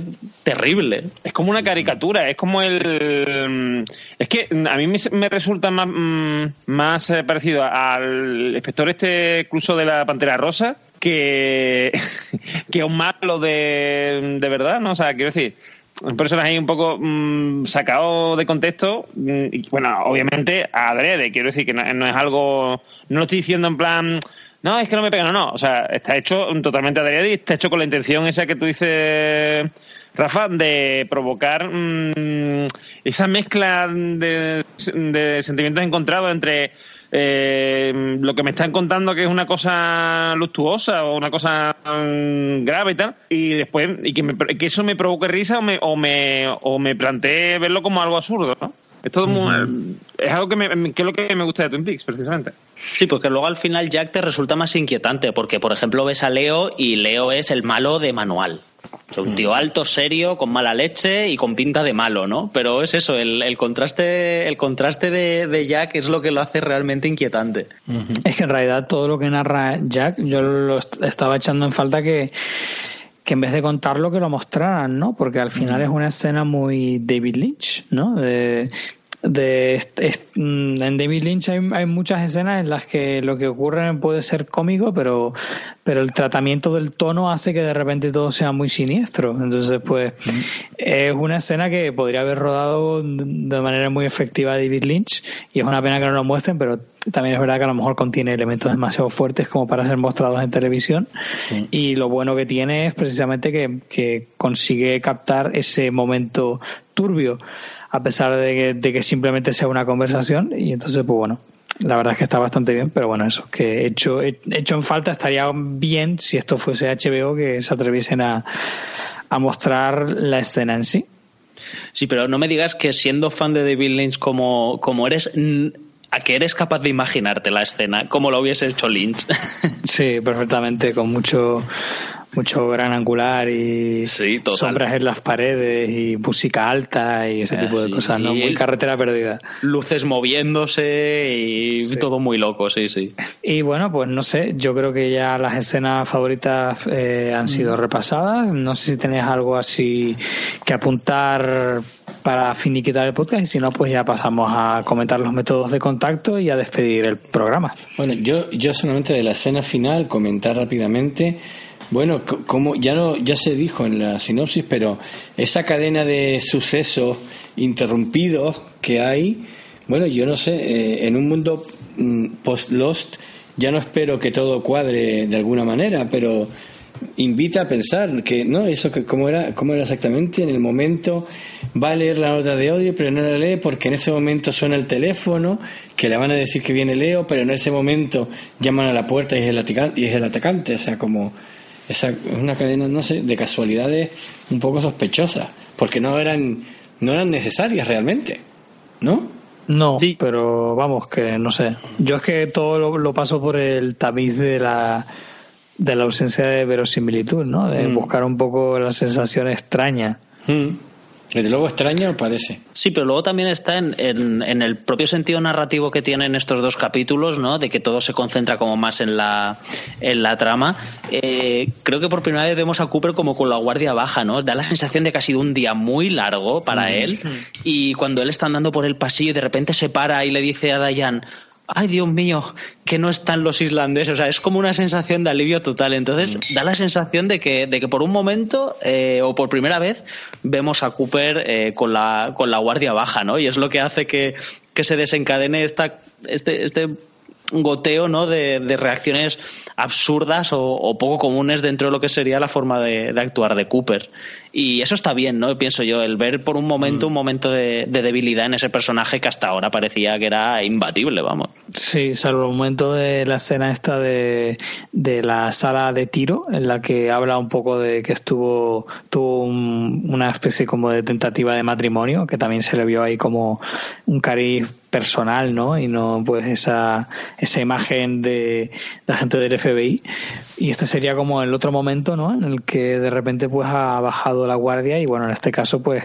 terrible. Es como una caricatura, es como el... Es que a mí me, resulta más, mm, más eh, parecido al inspector este incluso de la Pantera Rosa que, que un malo de, de verdad, ¿no? O sea, quiero decir un personaje un poco mm, sacado de contexto y bueno obviamente adrede quiero decir que no, no, es algo no lo estoy diciendo en plan no, es que no me pega, no, no. O sea, está hecho totalmente adrede y está hecho con la intención esa que tú dices, Rafa, de provocar mm, esa mezcla de, sentimientos encontrados entre eh, lo que me están contando que es una cosa luctuosa o una cosa mm, grave y tal, y después y que, que eso me provoque risa o me, o me, o me plantee verlo como algo absurdo, ¿no? Es todo muy, es algo que, me, que es lo que me gusta de Twin Peaks, precisamente. Sí, porque luego al final Jack te resulta más inquietante, porque por ejemplo ves a Leo y Leo es el malo de manual. Un tío alto, serio, con mala leche y con pinta de malo, ¿no? Pero es eso, el, contraste, el contraste de, Jack es lo que lo hace realmente inquietante. Es que en realidad todo lo que narra Jack, yo lo estaba echando en falta que que en vez de contarlo que lo mostraran, ¿no? Porque al final es una escena muy David Lynch, ¿no? De, de mm, en David Lynch hay, hay, muchas escenas en las que lo que ocurre puede ser cómico, pero, pero el tratamiento del tono hace que de repente todo sea muy siniestro. Entonces, pues, es una escena que podría haber rodado de manera muy efectiva David Lynch y es una pena que no lo muestren, pero también es verdad que a lo mejor contiene elementos demasiado fuertes como para ser mostrados en televisión. Y lo bueno que tiene es precisamente que, que consigue captar ese momento turbio a pesar de que, simplemente sea una conversación. Y entonces, pues bueno, la verdad es que está bastante bien, pero bueno, eso, que hecho, hecho en falta estaría bien si esto fuese HBO que se atreviesen a, a mostrar la escena en sí. Sí, pero no me digas que siendo fan de David Lynch como, como eres, a que eres capaz de imaginarte la escena como lo hubiese hecho Lynch. Sí, perfectamente, con mucho mucho gran angular y sombras en las paredes y música alta y ese tipo de cosas, ¿no? Muy carretera perdida. Luces moviéndose y todo muy loco, sí, sí. Y bueno, pues no sé, yo creo que ya las escenas favoritas eh, han sido repasadas. No sé si tenéis algo así que apuntar para finiquitar el podcast y si no, pues ya pasamos a comentar los métodos de contacto y a despedir el programa. Bueno, yo, yo solamente de la escena final comentar rápidamente bueno, como ya no ya se dijo en la sinopsis, pero esa cadena de sucesos interrumpidos que hay, bueno, yo no sé, eh, en un mundo mm, post Lost ya no espero que todo cuadre de alguna manera, pero invita a pensar que no eso que cómo era cómo era exactamente en el momento va a leer la nota de odio pero no la lee porque en ese momento suena el teléfono que le van a decir que viene Leo pero en ese momento llaman a la puerta y es el atacante, y es el atacante o sea como esa, es una cadena, no sé, de casualidades un poco sospechosas, porque no eran, no eran necesarias realmente, ¿no? No, sí. pero vamos, que no sé. Yo es que todo lo, paso por el tamiz de la, de la ausencia de verosimilitud, ¿no? De mm. buscar un poco la sensación extraña. Mm. Desde luego extraño parece. Sí, pero luego también está en, en, el propio sentido narrativo que tienen estos dos capítulos, ¿no? De que todo se concentra como más en la, en la trama. Eh, creo que por primera vez vemos a Cooper como con la guardia baja, ¿no? Da la sensación de que ha sido un día muy largo para él. Y cuando él está andando por el pasillo y de repente se para y le dice a Dayan, ay Dios mío, que no están los islandeses. O sea, es como una sensación de alivio total. Entonces, mm. da la sensación de que, de que por un momento eh, o por primera vez vemos a Cooper eh, con, la, con la guardia baja, ¿no? Y es lo que hace que, que se desencadene esta, este, este goteo ¿no? de, reacciones absurdas o, poco comunes dentro de lo que sería la forma de, actuar de Cooper. Y eso está bien, ¿no? Pienso yo, el ver por un momento mm. un momento de, debilidad en ese personaje que hasta ahora parecía que era imbatible, vamos. Sí, salvo el momento de la escena esta de, la sala de tiro, en la que habla un poco de que estuvo, tuvo una especie como de tentativa de matrimonio, que también se le vio ahí como un cariz personal, ¿no? Y no pues esa, esa imagen de la gente del FBI. Y este sería como el otro momento, ¿no? En el que de repente pues ha bajado la guardia y bueno, en este caso pues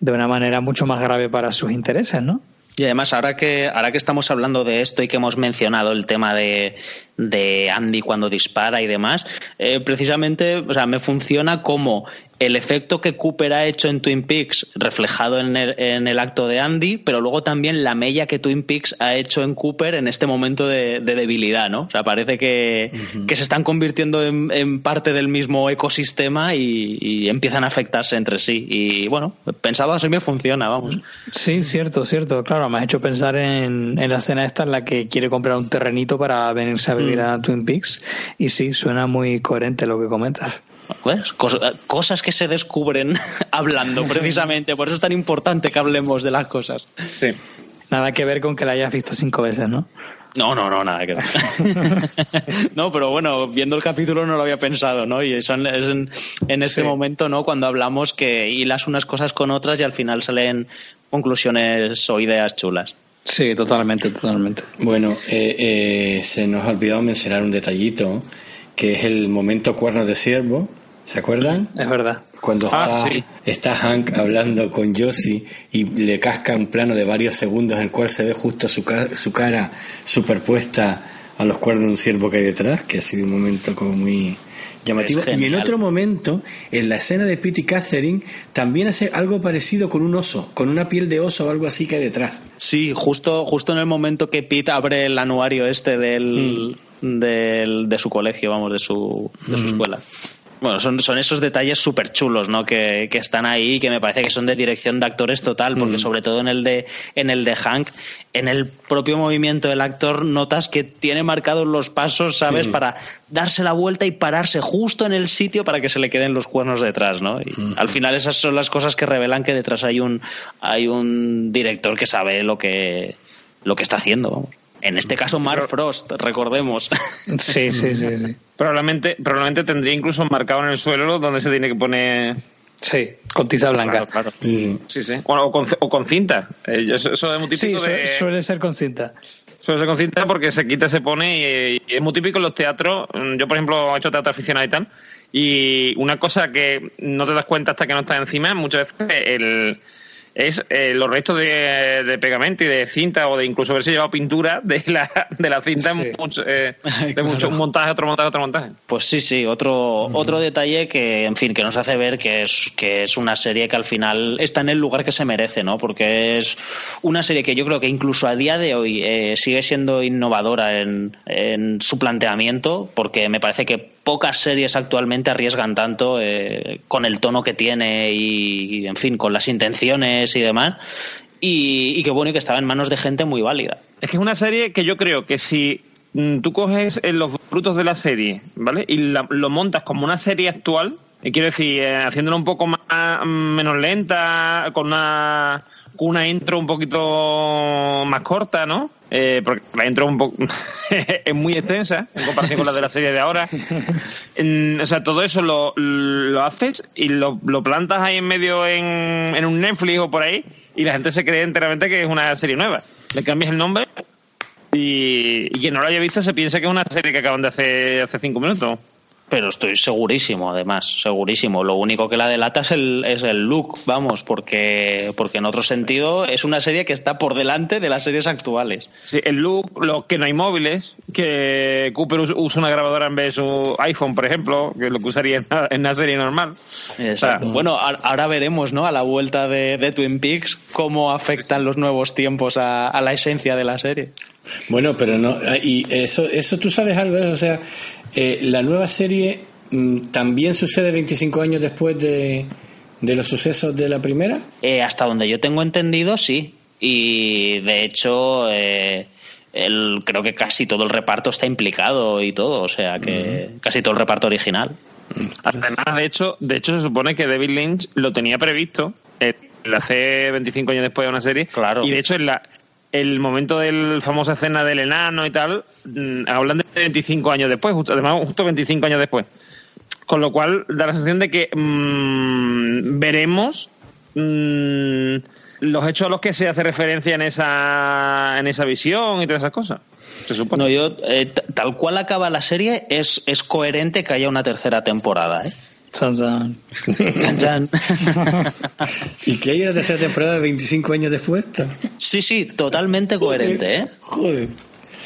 de una manera mucho más grave para sus intereses, ¿no? Y además, ahora que, ahora que estamos hablando de esto y que hemos mencionado el tema de, de Andy cuando dispara y demás, eh, precisamente, o sea, me funciona como el efecto que Cooper ha hecho en Twin Peaks reflejado en el, en el acto de Andy, pero luego también la mella que Twin Peaks ha hecho en Cooper en este momento de, debilidad, ¿no? O sea, parece que, que se están convirtiendo en, en, parte del mismo ecosistema y, y, empiezan a afectarse entre sí. Y bueno, pensaba así me funciona, vamos. Sí, cierto, cierto. Claro, me has hecho pensar en, en la escena esta en la que quiere comprar un terrenito para venirse a vivir a Twin Peaks y sí, suena muy coherente lo que comentas. Pues, cosas que se descubren hablando, precisamente. Por eso es tan importante que hablemos de las cosas. Sí. Nada que ver con que la hayas visto cinco veces, ¿no? No, no, no, nada que ver. no, pero bueno, viendo el capítulo no lo había pensado, ¿no? Y eso es en, en ese momento, ¿no? Cuando hablamos que hilas unas cosas con otras y al final salen conclusiones o ideas chulas. Sí, totalmente, totalmente. Bueno, eh, eh, se nos ha olvidado mencionar un detallito, que es el momento cuerno de ciervo, ¿se acuerdan? Es verdad. Cuando ah, está, está, Hank hablando con Josie y le casca un plano de varios segundos en el cual se ve justo su, su cara superpuesta a los cuernos de un ciervo que hay detrás, que ha sido un momento como muy llamativo. Y en otro momento, en la escena de Pete y Catherine, también hace algo parecido con un oso, con una piel de oso o algo así que hay detrás. Sí, justo, justo en el momento que Pete abre el anuario este del, mm. del de su colegio, vamos, de su, de su mm. escuela. Bueno, son, son esos detalles súper chulos, ¿no? Que, que, están ahí, que me parece que son de dirección de actores total, porque mm. sobre todo en el de en el de Hank, en el propio movimiento del actor notas que tiene marcados los pasos, ¿sabes? Para darse la vuelta y pararse justo en el sitio para que se le queden los cuernos detrás, ¿no? Y al final esas son las cosas que revelan que detrás hay un hay un director que sabe lo que lo que está haciendo, vamos. En este caso, Mark Frost, recordemos. Sí, sí, sí, Probablemente, probablemente tendría incluso marcado en el suelo donde se tiene que poner. Sí, con tiza blanca. Claro, Sí, sí. o, con, cinta. Eh, eso, es muy típico. Sí, suele ser con cinta. Suele ser con cinta porque se quita, se pone y, es muy típico en los teatros. Yo, por ejemplo, he hecho teatro aficionado y tal. Y una cosa que no te das cuenta hasta que no estás encima, muchas veces el es eh, los restos de, pegamento y de cinta o de incluso haberse llevado pintura de la, de la cinta eh, de mucho un montaje, otro montaje, otro montaje. Pues sí, sí, otro, otro detalle que, en fin, que nos hace ver que es, que es una serie que al final está en el lugar que se merece, ¿no? Porque es una serie que yo creo que incluso a día de hoy eh, sigue siendo innovadora en, en su planteamiento, porque me parece que pocas series actualmente arriesgan tanto eh, con el tono que tiene y, en fin, con las intenciones y demás. Y, que bueno, y que estaba en manos de gente muy válida. Es que es una serie que yo creo que si mm, tú coges eh, los frutos de la serie, ¿vale? Y lo montas como una serie actual, y quiero decir, eh, haciéndola un poco más, mm, menos lenta, con una, una intro un poquito más corta, ¿no? Eh, porque la intro un es muy extensa en comparación con la de la serie de ahora. o sea, todo eso lo, lo haces y lo, lo, plantas ahí en medio en, en, un Netflix o por ahí y la gente se cree enteramente que es una serie nueva. Le cambias el nombre y, y quien no lo haya visto se piensa que es una serie que acaban de hacer hace cinco minutos pero estoy segurísimo, además, segurísimo. Lo único que la delata es el, es el look, vamos, porque, porque en otro sentido es una serie que está por delante de las series actuales. Sí, el look, lo que no hay móviles, que Cooper usa una grabadora en vez de su iPhone, por ejemplo, que es lo que usaría en una serie normal. bueno, ahora veremos, ¿no? A la vuelta de, de Twin Peaks, cómo afectan los nuevos tiempos a, a la esencia de la serie. Bueno, pero no, y eso, eso tú sabes algo, o sea, eh, la nueva serie mm, también sucede 25 años después de, los sucesos de la primera. Eh, hasta donde yo tengo entendido, sí. Y de hecho, eh, el, creo que casi todo el reparto está implicado y todo, o sea que casi todo el reparto original. Además, de hecho, de hecho se supone que David Lynch lo tenía previsto. la hace 25 años después de una serie. Claro. Y de hecho, en la, el momento del famosa escena del enano y tal, mm, hablan de 25 años después, justo, además justo 25 años después. Con lo cual da la sensación de que mmm, veremos mmm, los hechos a los que se hace referencia en esa, en esa visión y todas esas cosas. No, yo, eh, tal cual acaba la serie, es, es coherente que haya una tercera temporada. ¿eh? Chan, chan. Chan, chan. ¿Y qué hay en la tercera temporada 25 años después? Sí, sí, totalmente coherente, ¿eh? Joder.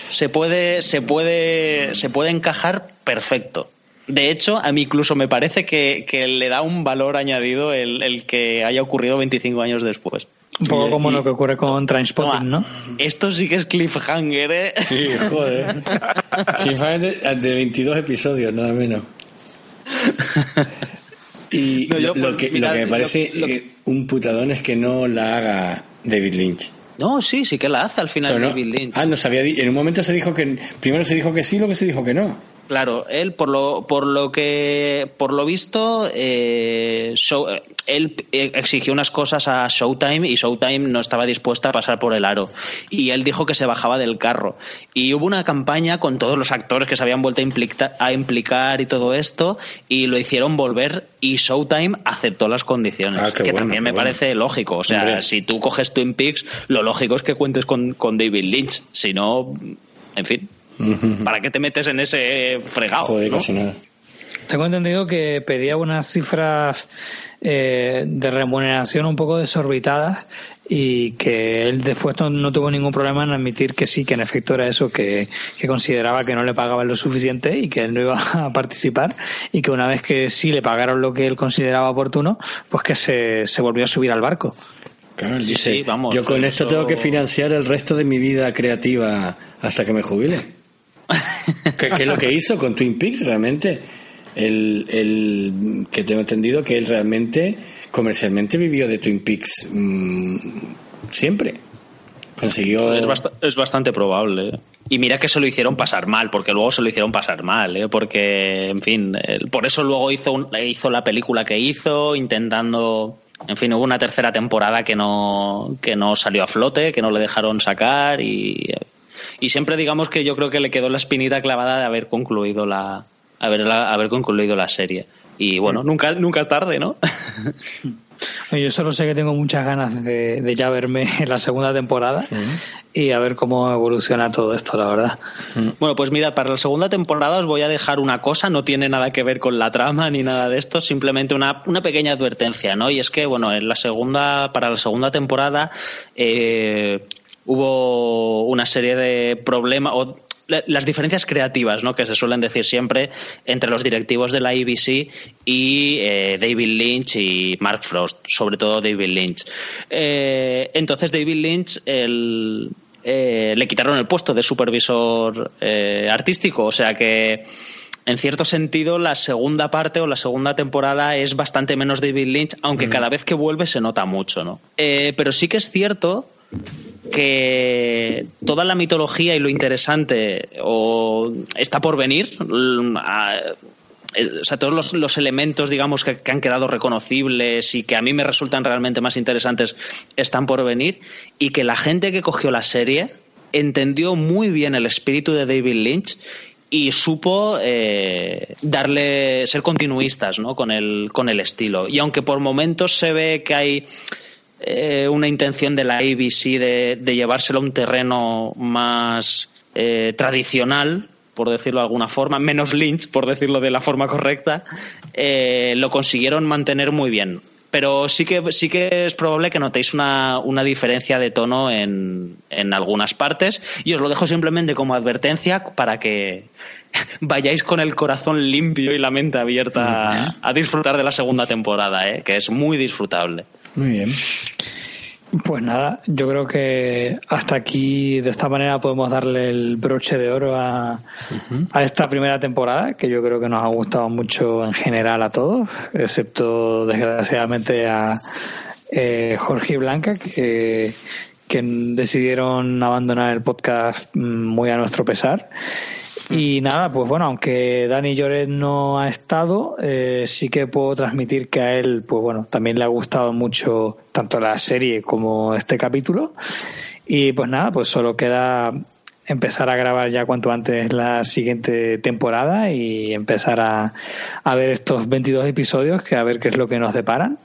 Se puede, se puede, se puede encajar perfecto. De hecho, a mí incluso me parece que, que le da un valor añadido el, el que haya ocurrido 25 años después. Un poco Y- como y- lo que ocurre con Trainspotting, ¿no? Esto sí que es cliffhanger, ¿eh? Sí, joder. Cliffhanger de, de 22 episodios, nada menos. Y No, yo, lo, pues, que, lo que me parece lo que- eh, un putadón es que no la haga David Lynch. No, sí, sí que la hace al final no- David Lynch. Ah, no sabía. En un momento se dijo que. Primero se dijo que sí, luego se dijo que no. Claro, él por lo por lo que por lo visto eh, Show- eh, él exigió unas cosas a Showtime y Showtime no estaba dispuesta a pasar por el aro. Y él dijo que se bajaba del carro. Y hubo una campaña con todos los actores que se habían vuelto a, implica- a implicar y todo esto y lo hicieron volver y Showtime aceptó las condiciones Ah, que bueno, también me bueno. parece lógico. O sea Hombre. si tú coges Twin Peaks lo lógico es que cuentes con, con David Lynch. Si no en fin ¿Para qué te metes en ese fregado? Joder, no? casi nada. Tengo entendido que pedía unas cifras eh, de remuneración un poco desorbitadas y que él después no, no tuvo ningún problema en admitir que sí, que en efecto era eso, que, que consideraba que no le pagaban lo suficiente y que él no iba a participar y que una vez que sí le pagaron lo que él consideraba oportuno, pues que se, se volvió a subir al barco. Claro, él Sí, dice, sí, vamos, yo con esto eso- tengo que financiar el resto de mi vida creativa hasta que me jubile. ¿Qué, qué es lo que hizo con Twin Peaks realmente? El, el que tengo entendido que él realmente comercialmente vivió de Twin Peaks mm, siempre. Consiguió... Es, bast- es bastante probable. ¿eh? Y mira que se lo hicieron pasar mal, porque luego se lo hicieron pasar mal, ¿eh? porque, en fin, él- por eso luego hizo, un- hizo la película que hizo, intentando... En fin, hubo una tercera temporada que no, que no salió a flote, que no le dejaron sacar y, y siempre digamos que yo creo que le quedó la espinita clavada de haber concluido la, haber, haber concluido la serie. Y bueno, nunca, nunca es tarde, ¿no? Yo solo sé que tengo muchas ganas de, de ya verme en la segunda temporada y a ver cómo evoluciona todo esto, la verdad. Bueno, pues mira, para la segunda temporada os voy a dejar una cosa, no tiene nada que ver con la trama ni nada de esto, simplemente una, una pequeña advertencia, ¿no? Y es que, bueno, en la segunda, para la segunda temporada eh, hubo una serie de problemas, o la- las diferencias creativas, ¿no? Que se suelen decir siempre entre los directivos de la ABC y eh, David Lynch y Mark Frost, sobre todo David Lynch. Eh, entonces David Lynch, el, eh, le quitaron el puesto de supervisor eh, artístico, o sea que en cierto sentido la segunda parte o la segunda temporada es bastante menos David Lynch, aunque cada vez que vuelve se nota mucho, ¿no? Eh, pero sí que es cierto que toda la mitología y lo interesante o está por venir mm, eh, o sea, todos los, los elementos, digamos, que, que han quedado reconocibles y que a mí me resultan realmente más interesantes están por venir y que la gente que cogió la serie entendió muy bien el espíritu de David Lynch y supo eh, darle ser continuistas ¿no? con el con el estilo y aunque por momentos se ve que hay eh, una intención de la ABC de, de llevárselo a un terreno más eh, tradicional, por decirlo de alguna forma, menos Lynch, por decirlo de la forma correcta, eh, lo consiguieron mantener muy bien. Pero sí que, sí que es probable que notéis una, una diferencia de tono en, en algunas partes y os lo dejo simplemente como advertencia para que vayáis con el corazón limpio y la mente abierta a, a disfrutar de la segunda temporada, ¿eh? que es muy disfrutable. Muy bien. Pues nada, yo creo que hasta aquí de esta manera podemos darle el broche de oro a, a esta primera temporada, que yo creo que nos ha gustado mucho en general a todos, excepto desgraciadamente a eh, Jorge y Blanca, que, que decidieron abandonar el podcast mm, muy a nuestro pesar. Y nada, pues bueno, aunque Dani Lloret no ha estado, eh, sí que puedo transmitir que a él, pues bueno, también le ha gustado mucho tanto la serie como este capítulo. Y pues nada, pues solo queda empezar a grabar ya cuanto antes la siguiente temporada y empezar a, a ver estos 22 episodios, que a ver qué es lo que nos deparan.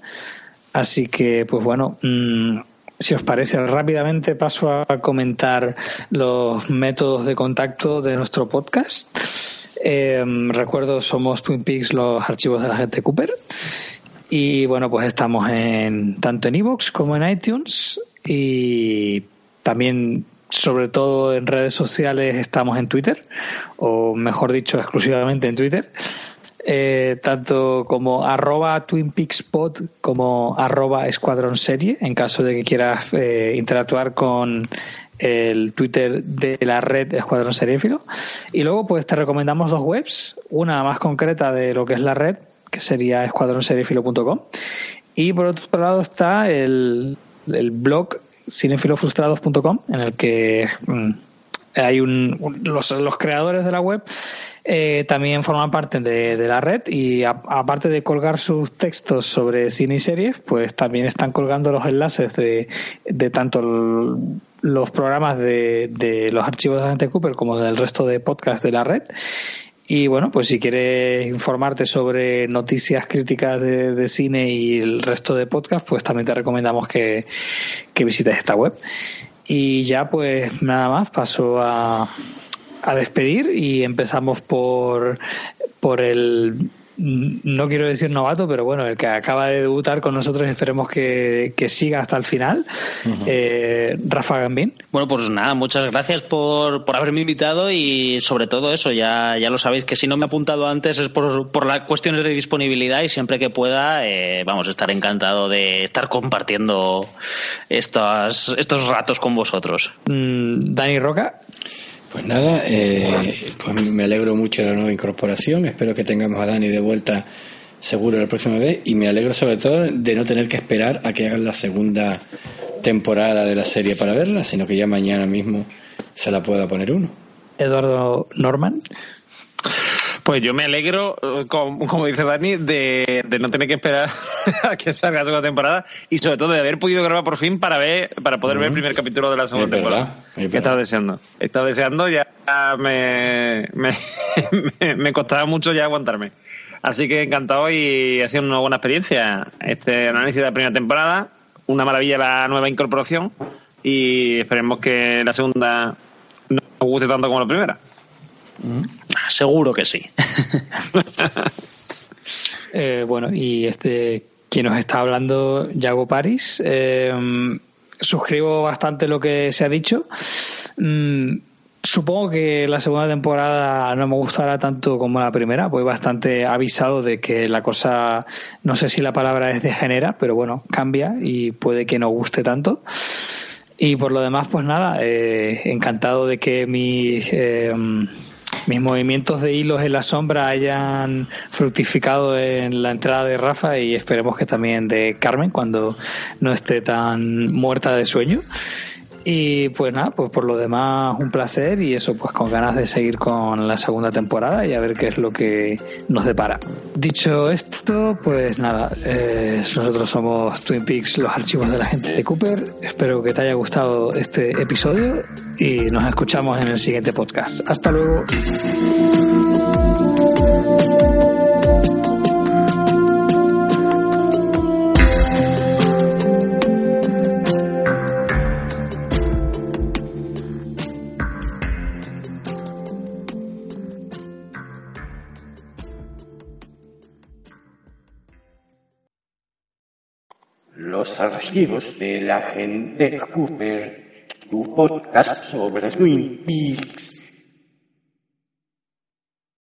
Así que, pues bueno, mm, si os parece, rápidamente paso a comentar los métodos de contacto de nuestro podcast. Em, recuerdo, somos Twin Peaks, los archivos de la gente Cooper. Y bueno, pues estamos en tanto en Evox como en iTunes y también sobre todo en redes sociales estamos en Twitter, o mejor dicho, exclusivamente en Twitter. Eh, tanto como arroba Twin Peaks como arroba Escuadrón Serie, en caso de que quieras eh, interactuar con el Twitter de la red Escuadrón Seriéfilo. Y luego, pues te recomendamos dos webs, una más concreta de lo que es la red, que sería escuadronseriefilo.com. Y por otro lado está el, el blog cinefilofrustrados.com, en el que mm, hay un, los, los creadores de la web eh, también forman parte de, la red y aparte de colgar sus textos sobre cine y series, pues también están colgando los enlaces de, de tanto los programas de, de los archivos de Agente Cooper como del resto de podcasts de la red. Y bueno, pues si quieres informarte sobre noticias críticas de, cine y el resto de podcast, pues también te recomendamos que, que visites esta web. Y ya pues nada más, paso a, a despedir y empezamos por, por el no quiero decir novato, pero bueno, el que acaba de debutar con nosotros, esperemos que, siga hasta el final, eh, Rafa Gambín. Bueno, pues nada, muchas gracias por, por haberme invitado y sobre todo eso, ya, ya lo sabéis que si no me he apuntado antes es por, por las cuestiones de disponibilidad y siempre que pueda, eh, vamos a estar encantado de estar compartiendo estos, estos ratos con vosotros. Mm, Dani Roca. Pues nada, eh, pues me alegro mucho de la nueva incorporación. Espero que tengamos a Dani de vuelta seguro la próxima vez. Y me alegro sobre todo de no tener que esperar a que hagan la segunda temporada de la serie para verla, sino que ya mañana mismo se la pueda poner uno. Eduardo Norman. Pues yo me alegro, eh, como, dice Dani, de, no tener que esperar a que salga la segunda temporada y sobre todo de haber podido grabar por fin para ver, para poder ver el primer capítulo de la segunda temporada. que estaba deseando. He estado deseando, ya me, me, me, costaba mucho ya aguantarme. Así que encantado y ha sido una buena experiencia. Este análisis de la primera temporada, una maravilla la nueva incorporación y esperemos que la segunda no nos guste tanto como la primera. Seguro que sí. Eh, bueno, y este quien nos está hablando, Yago Paris. Eh, suscribo bastante lo que se ha dicho. Mm, supongo que la segunda temporada no me gustará tanto como la primera, voy bastante avisado de que la cosa, no sé si la palabra es degenera, pero bueno, cambia y puede que no guste tanto. Y por lo demás, pues nada, eh, encantado de que mi mis movimientos de hilos en la sombra hayan fructificado en la entrada de Rafa y esperemos que también de Carmen cuando no esté tan muerta de sueño. Y pues nada, pues por lo demás un placer y eso pues con ganas de seguir con la segunda temporada y a ver qué es lo que nos depara. Dicho esto, pues nada, eh, nosotros somos Twin Peaks, los archivos de la gente de Cooper. Espero que te haya gustado este episodio y nos escuchamos en el siguiente podcast. Hasta luego. Archivos de la gente Cooper, tu podcast sobre Twin Peaks.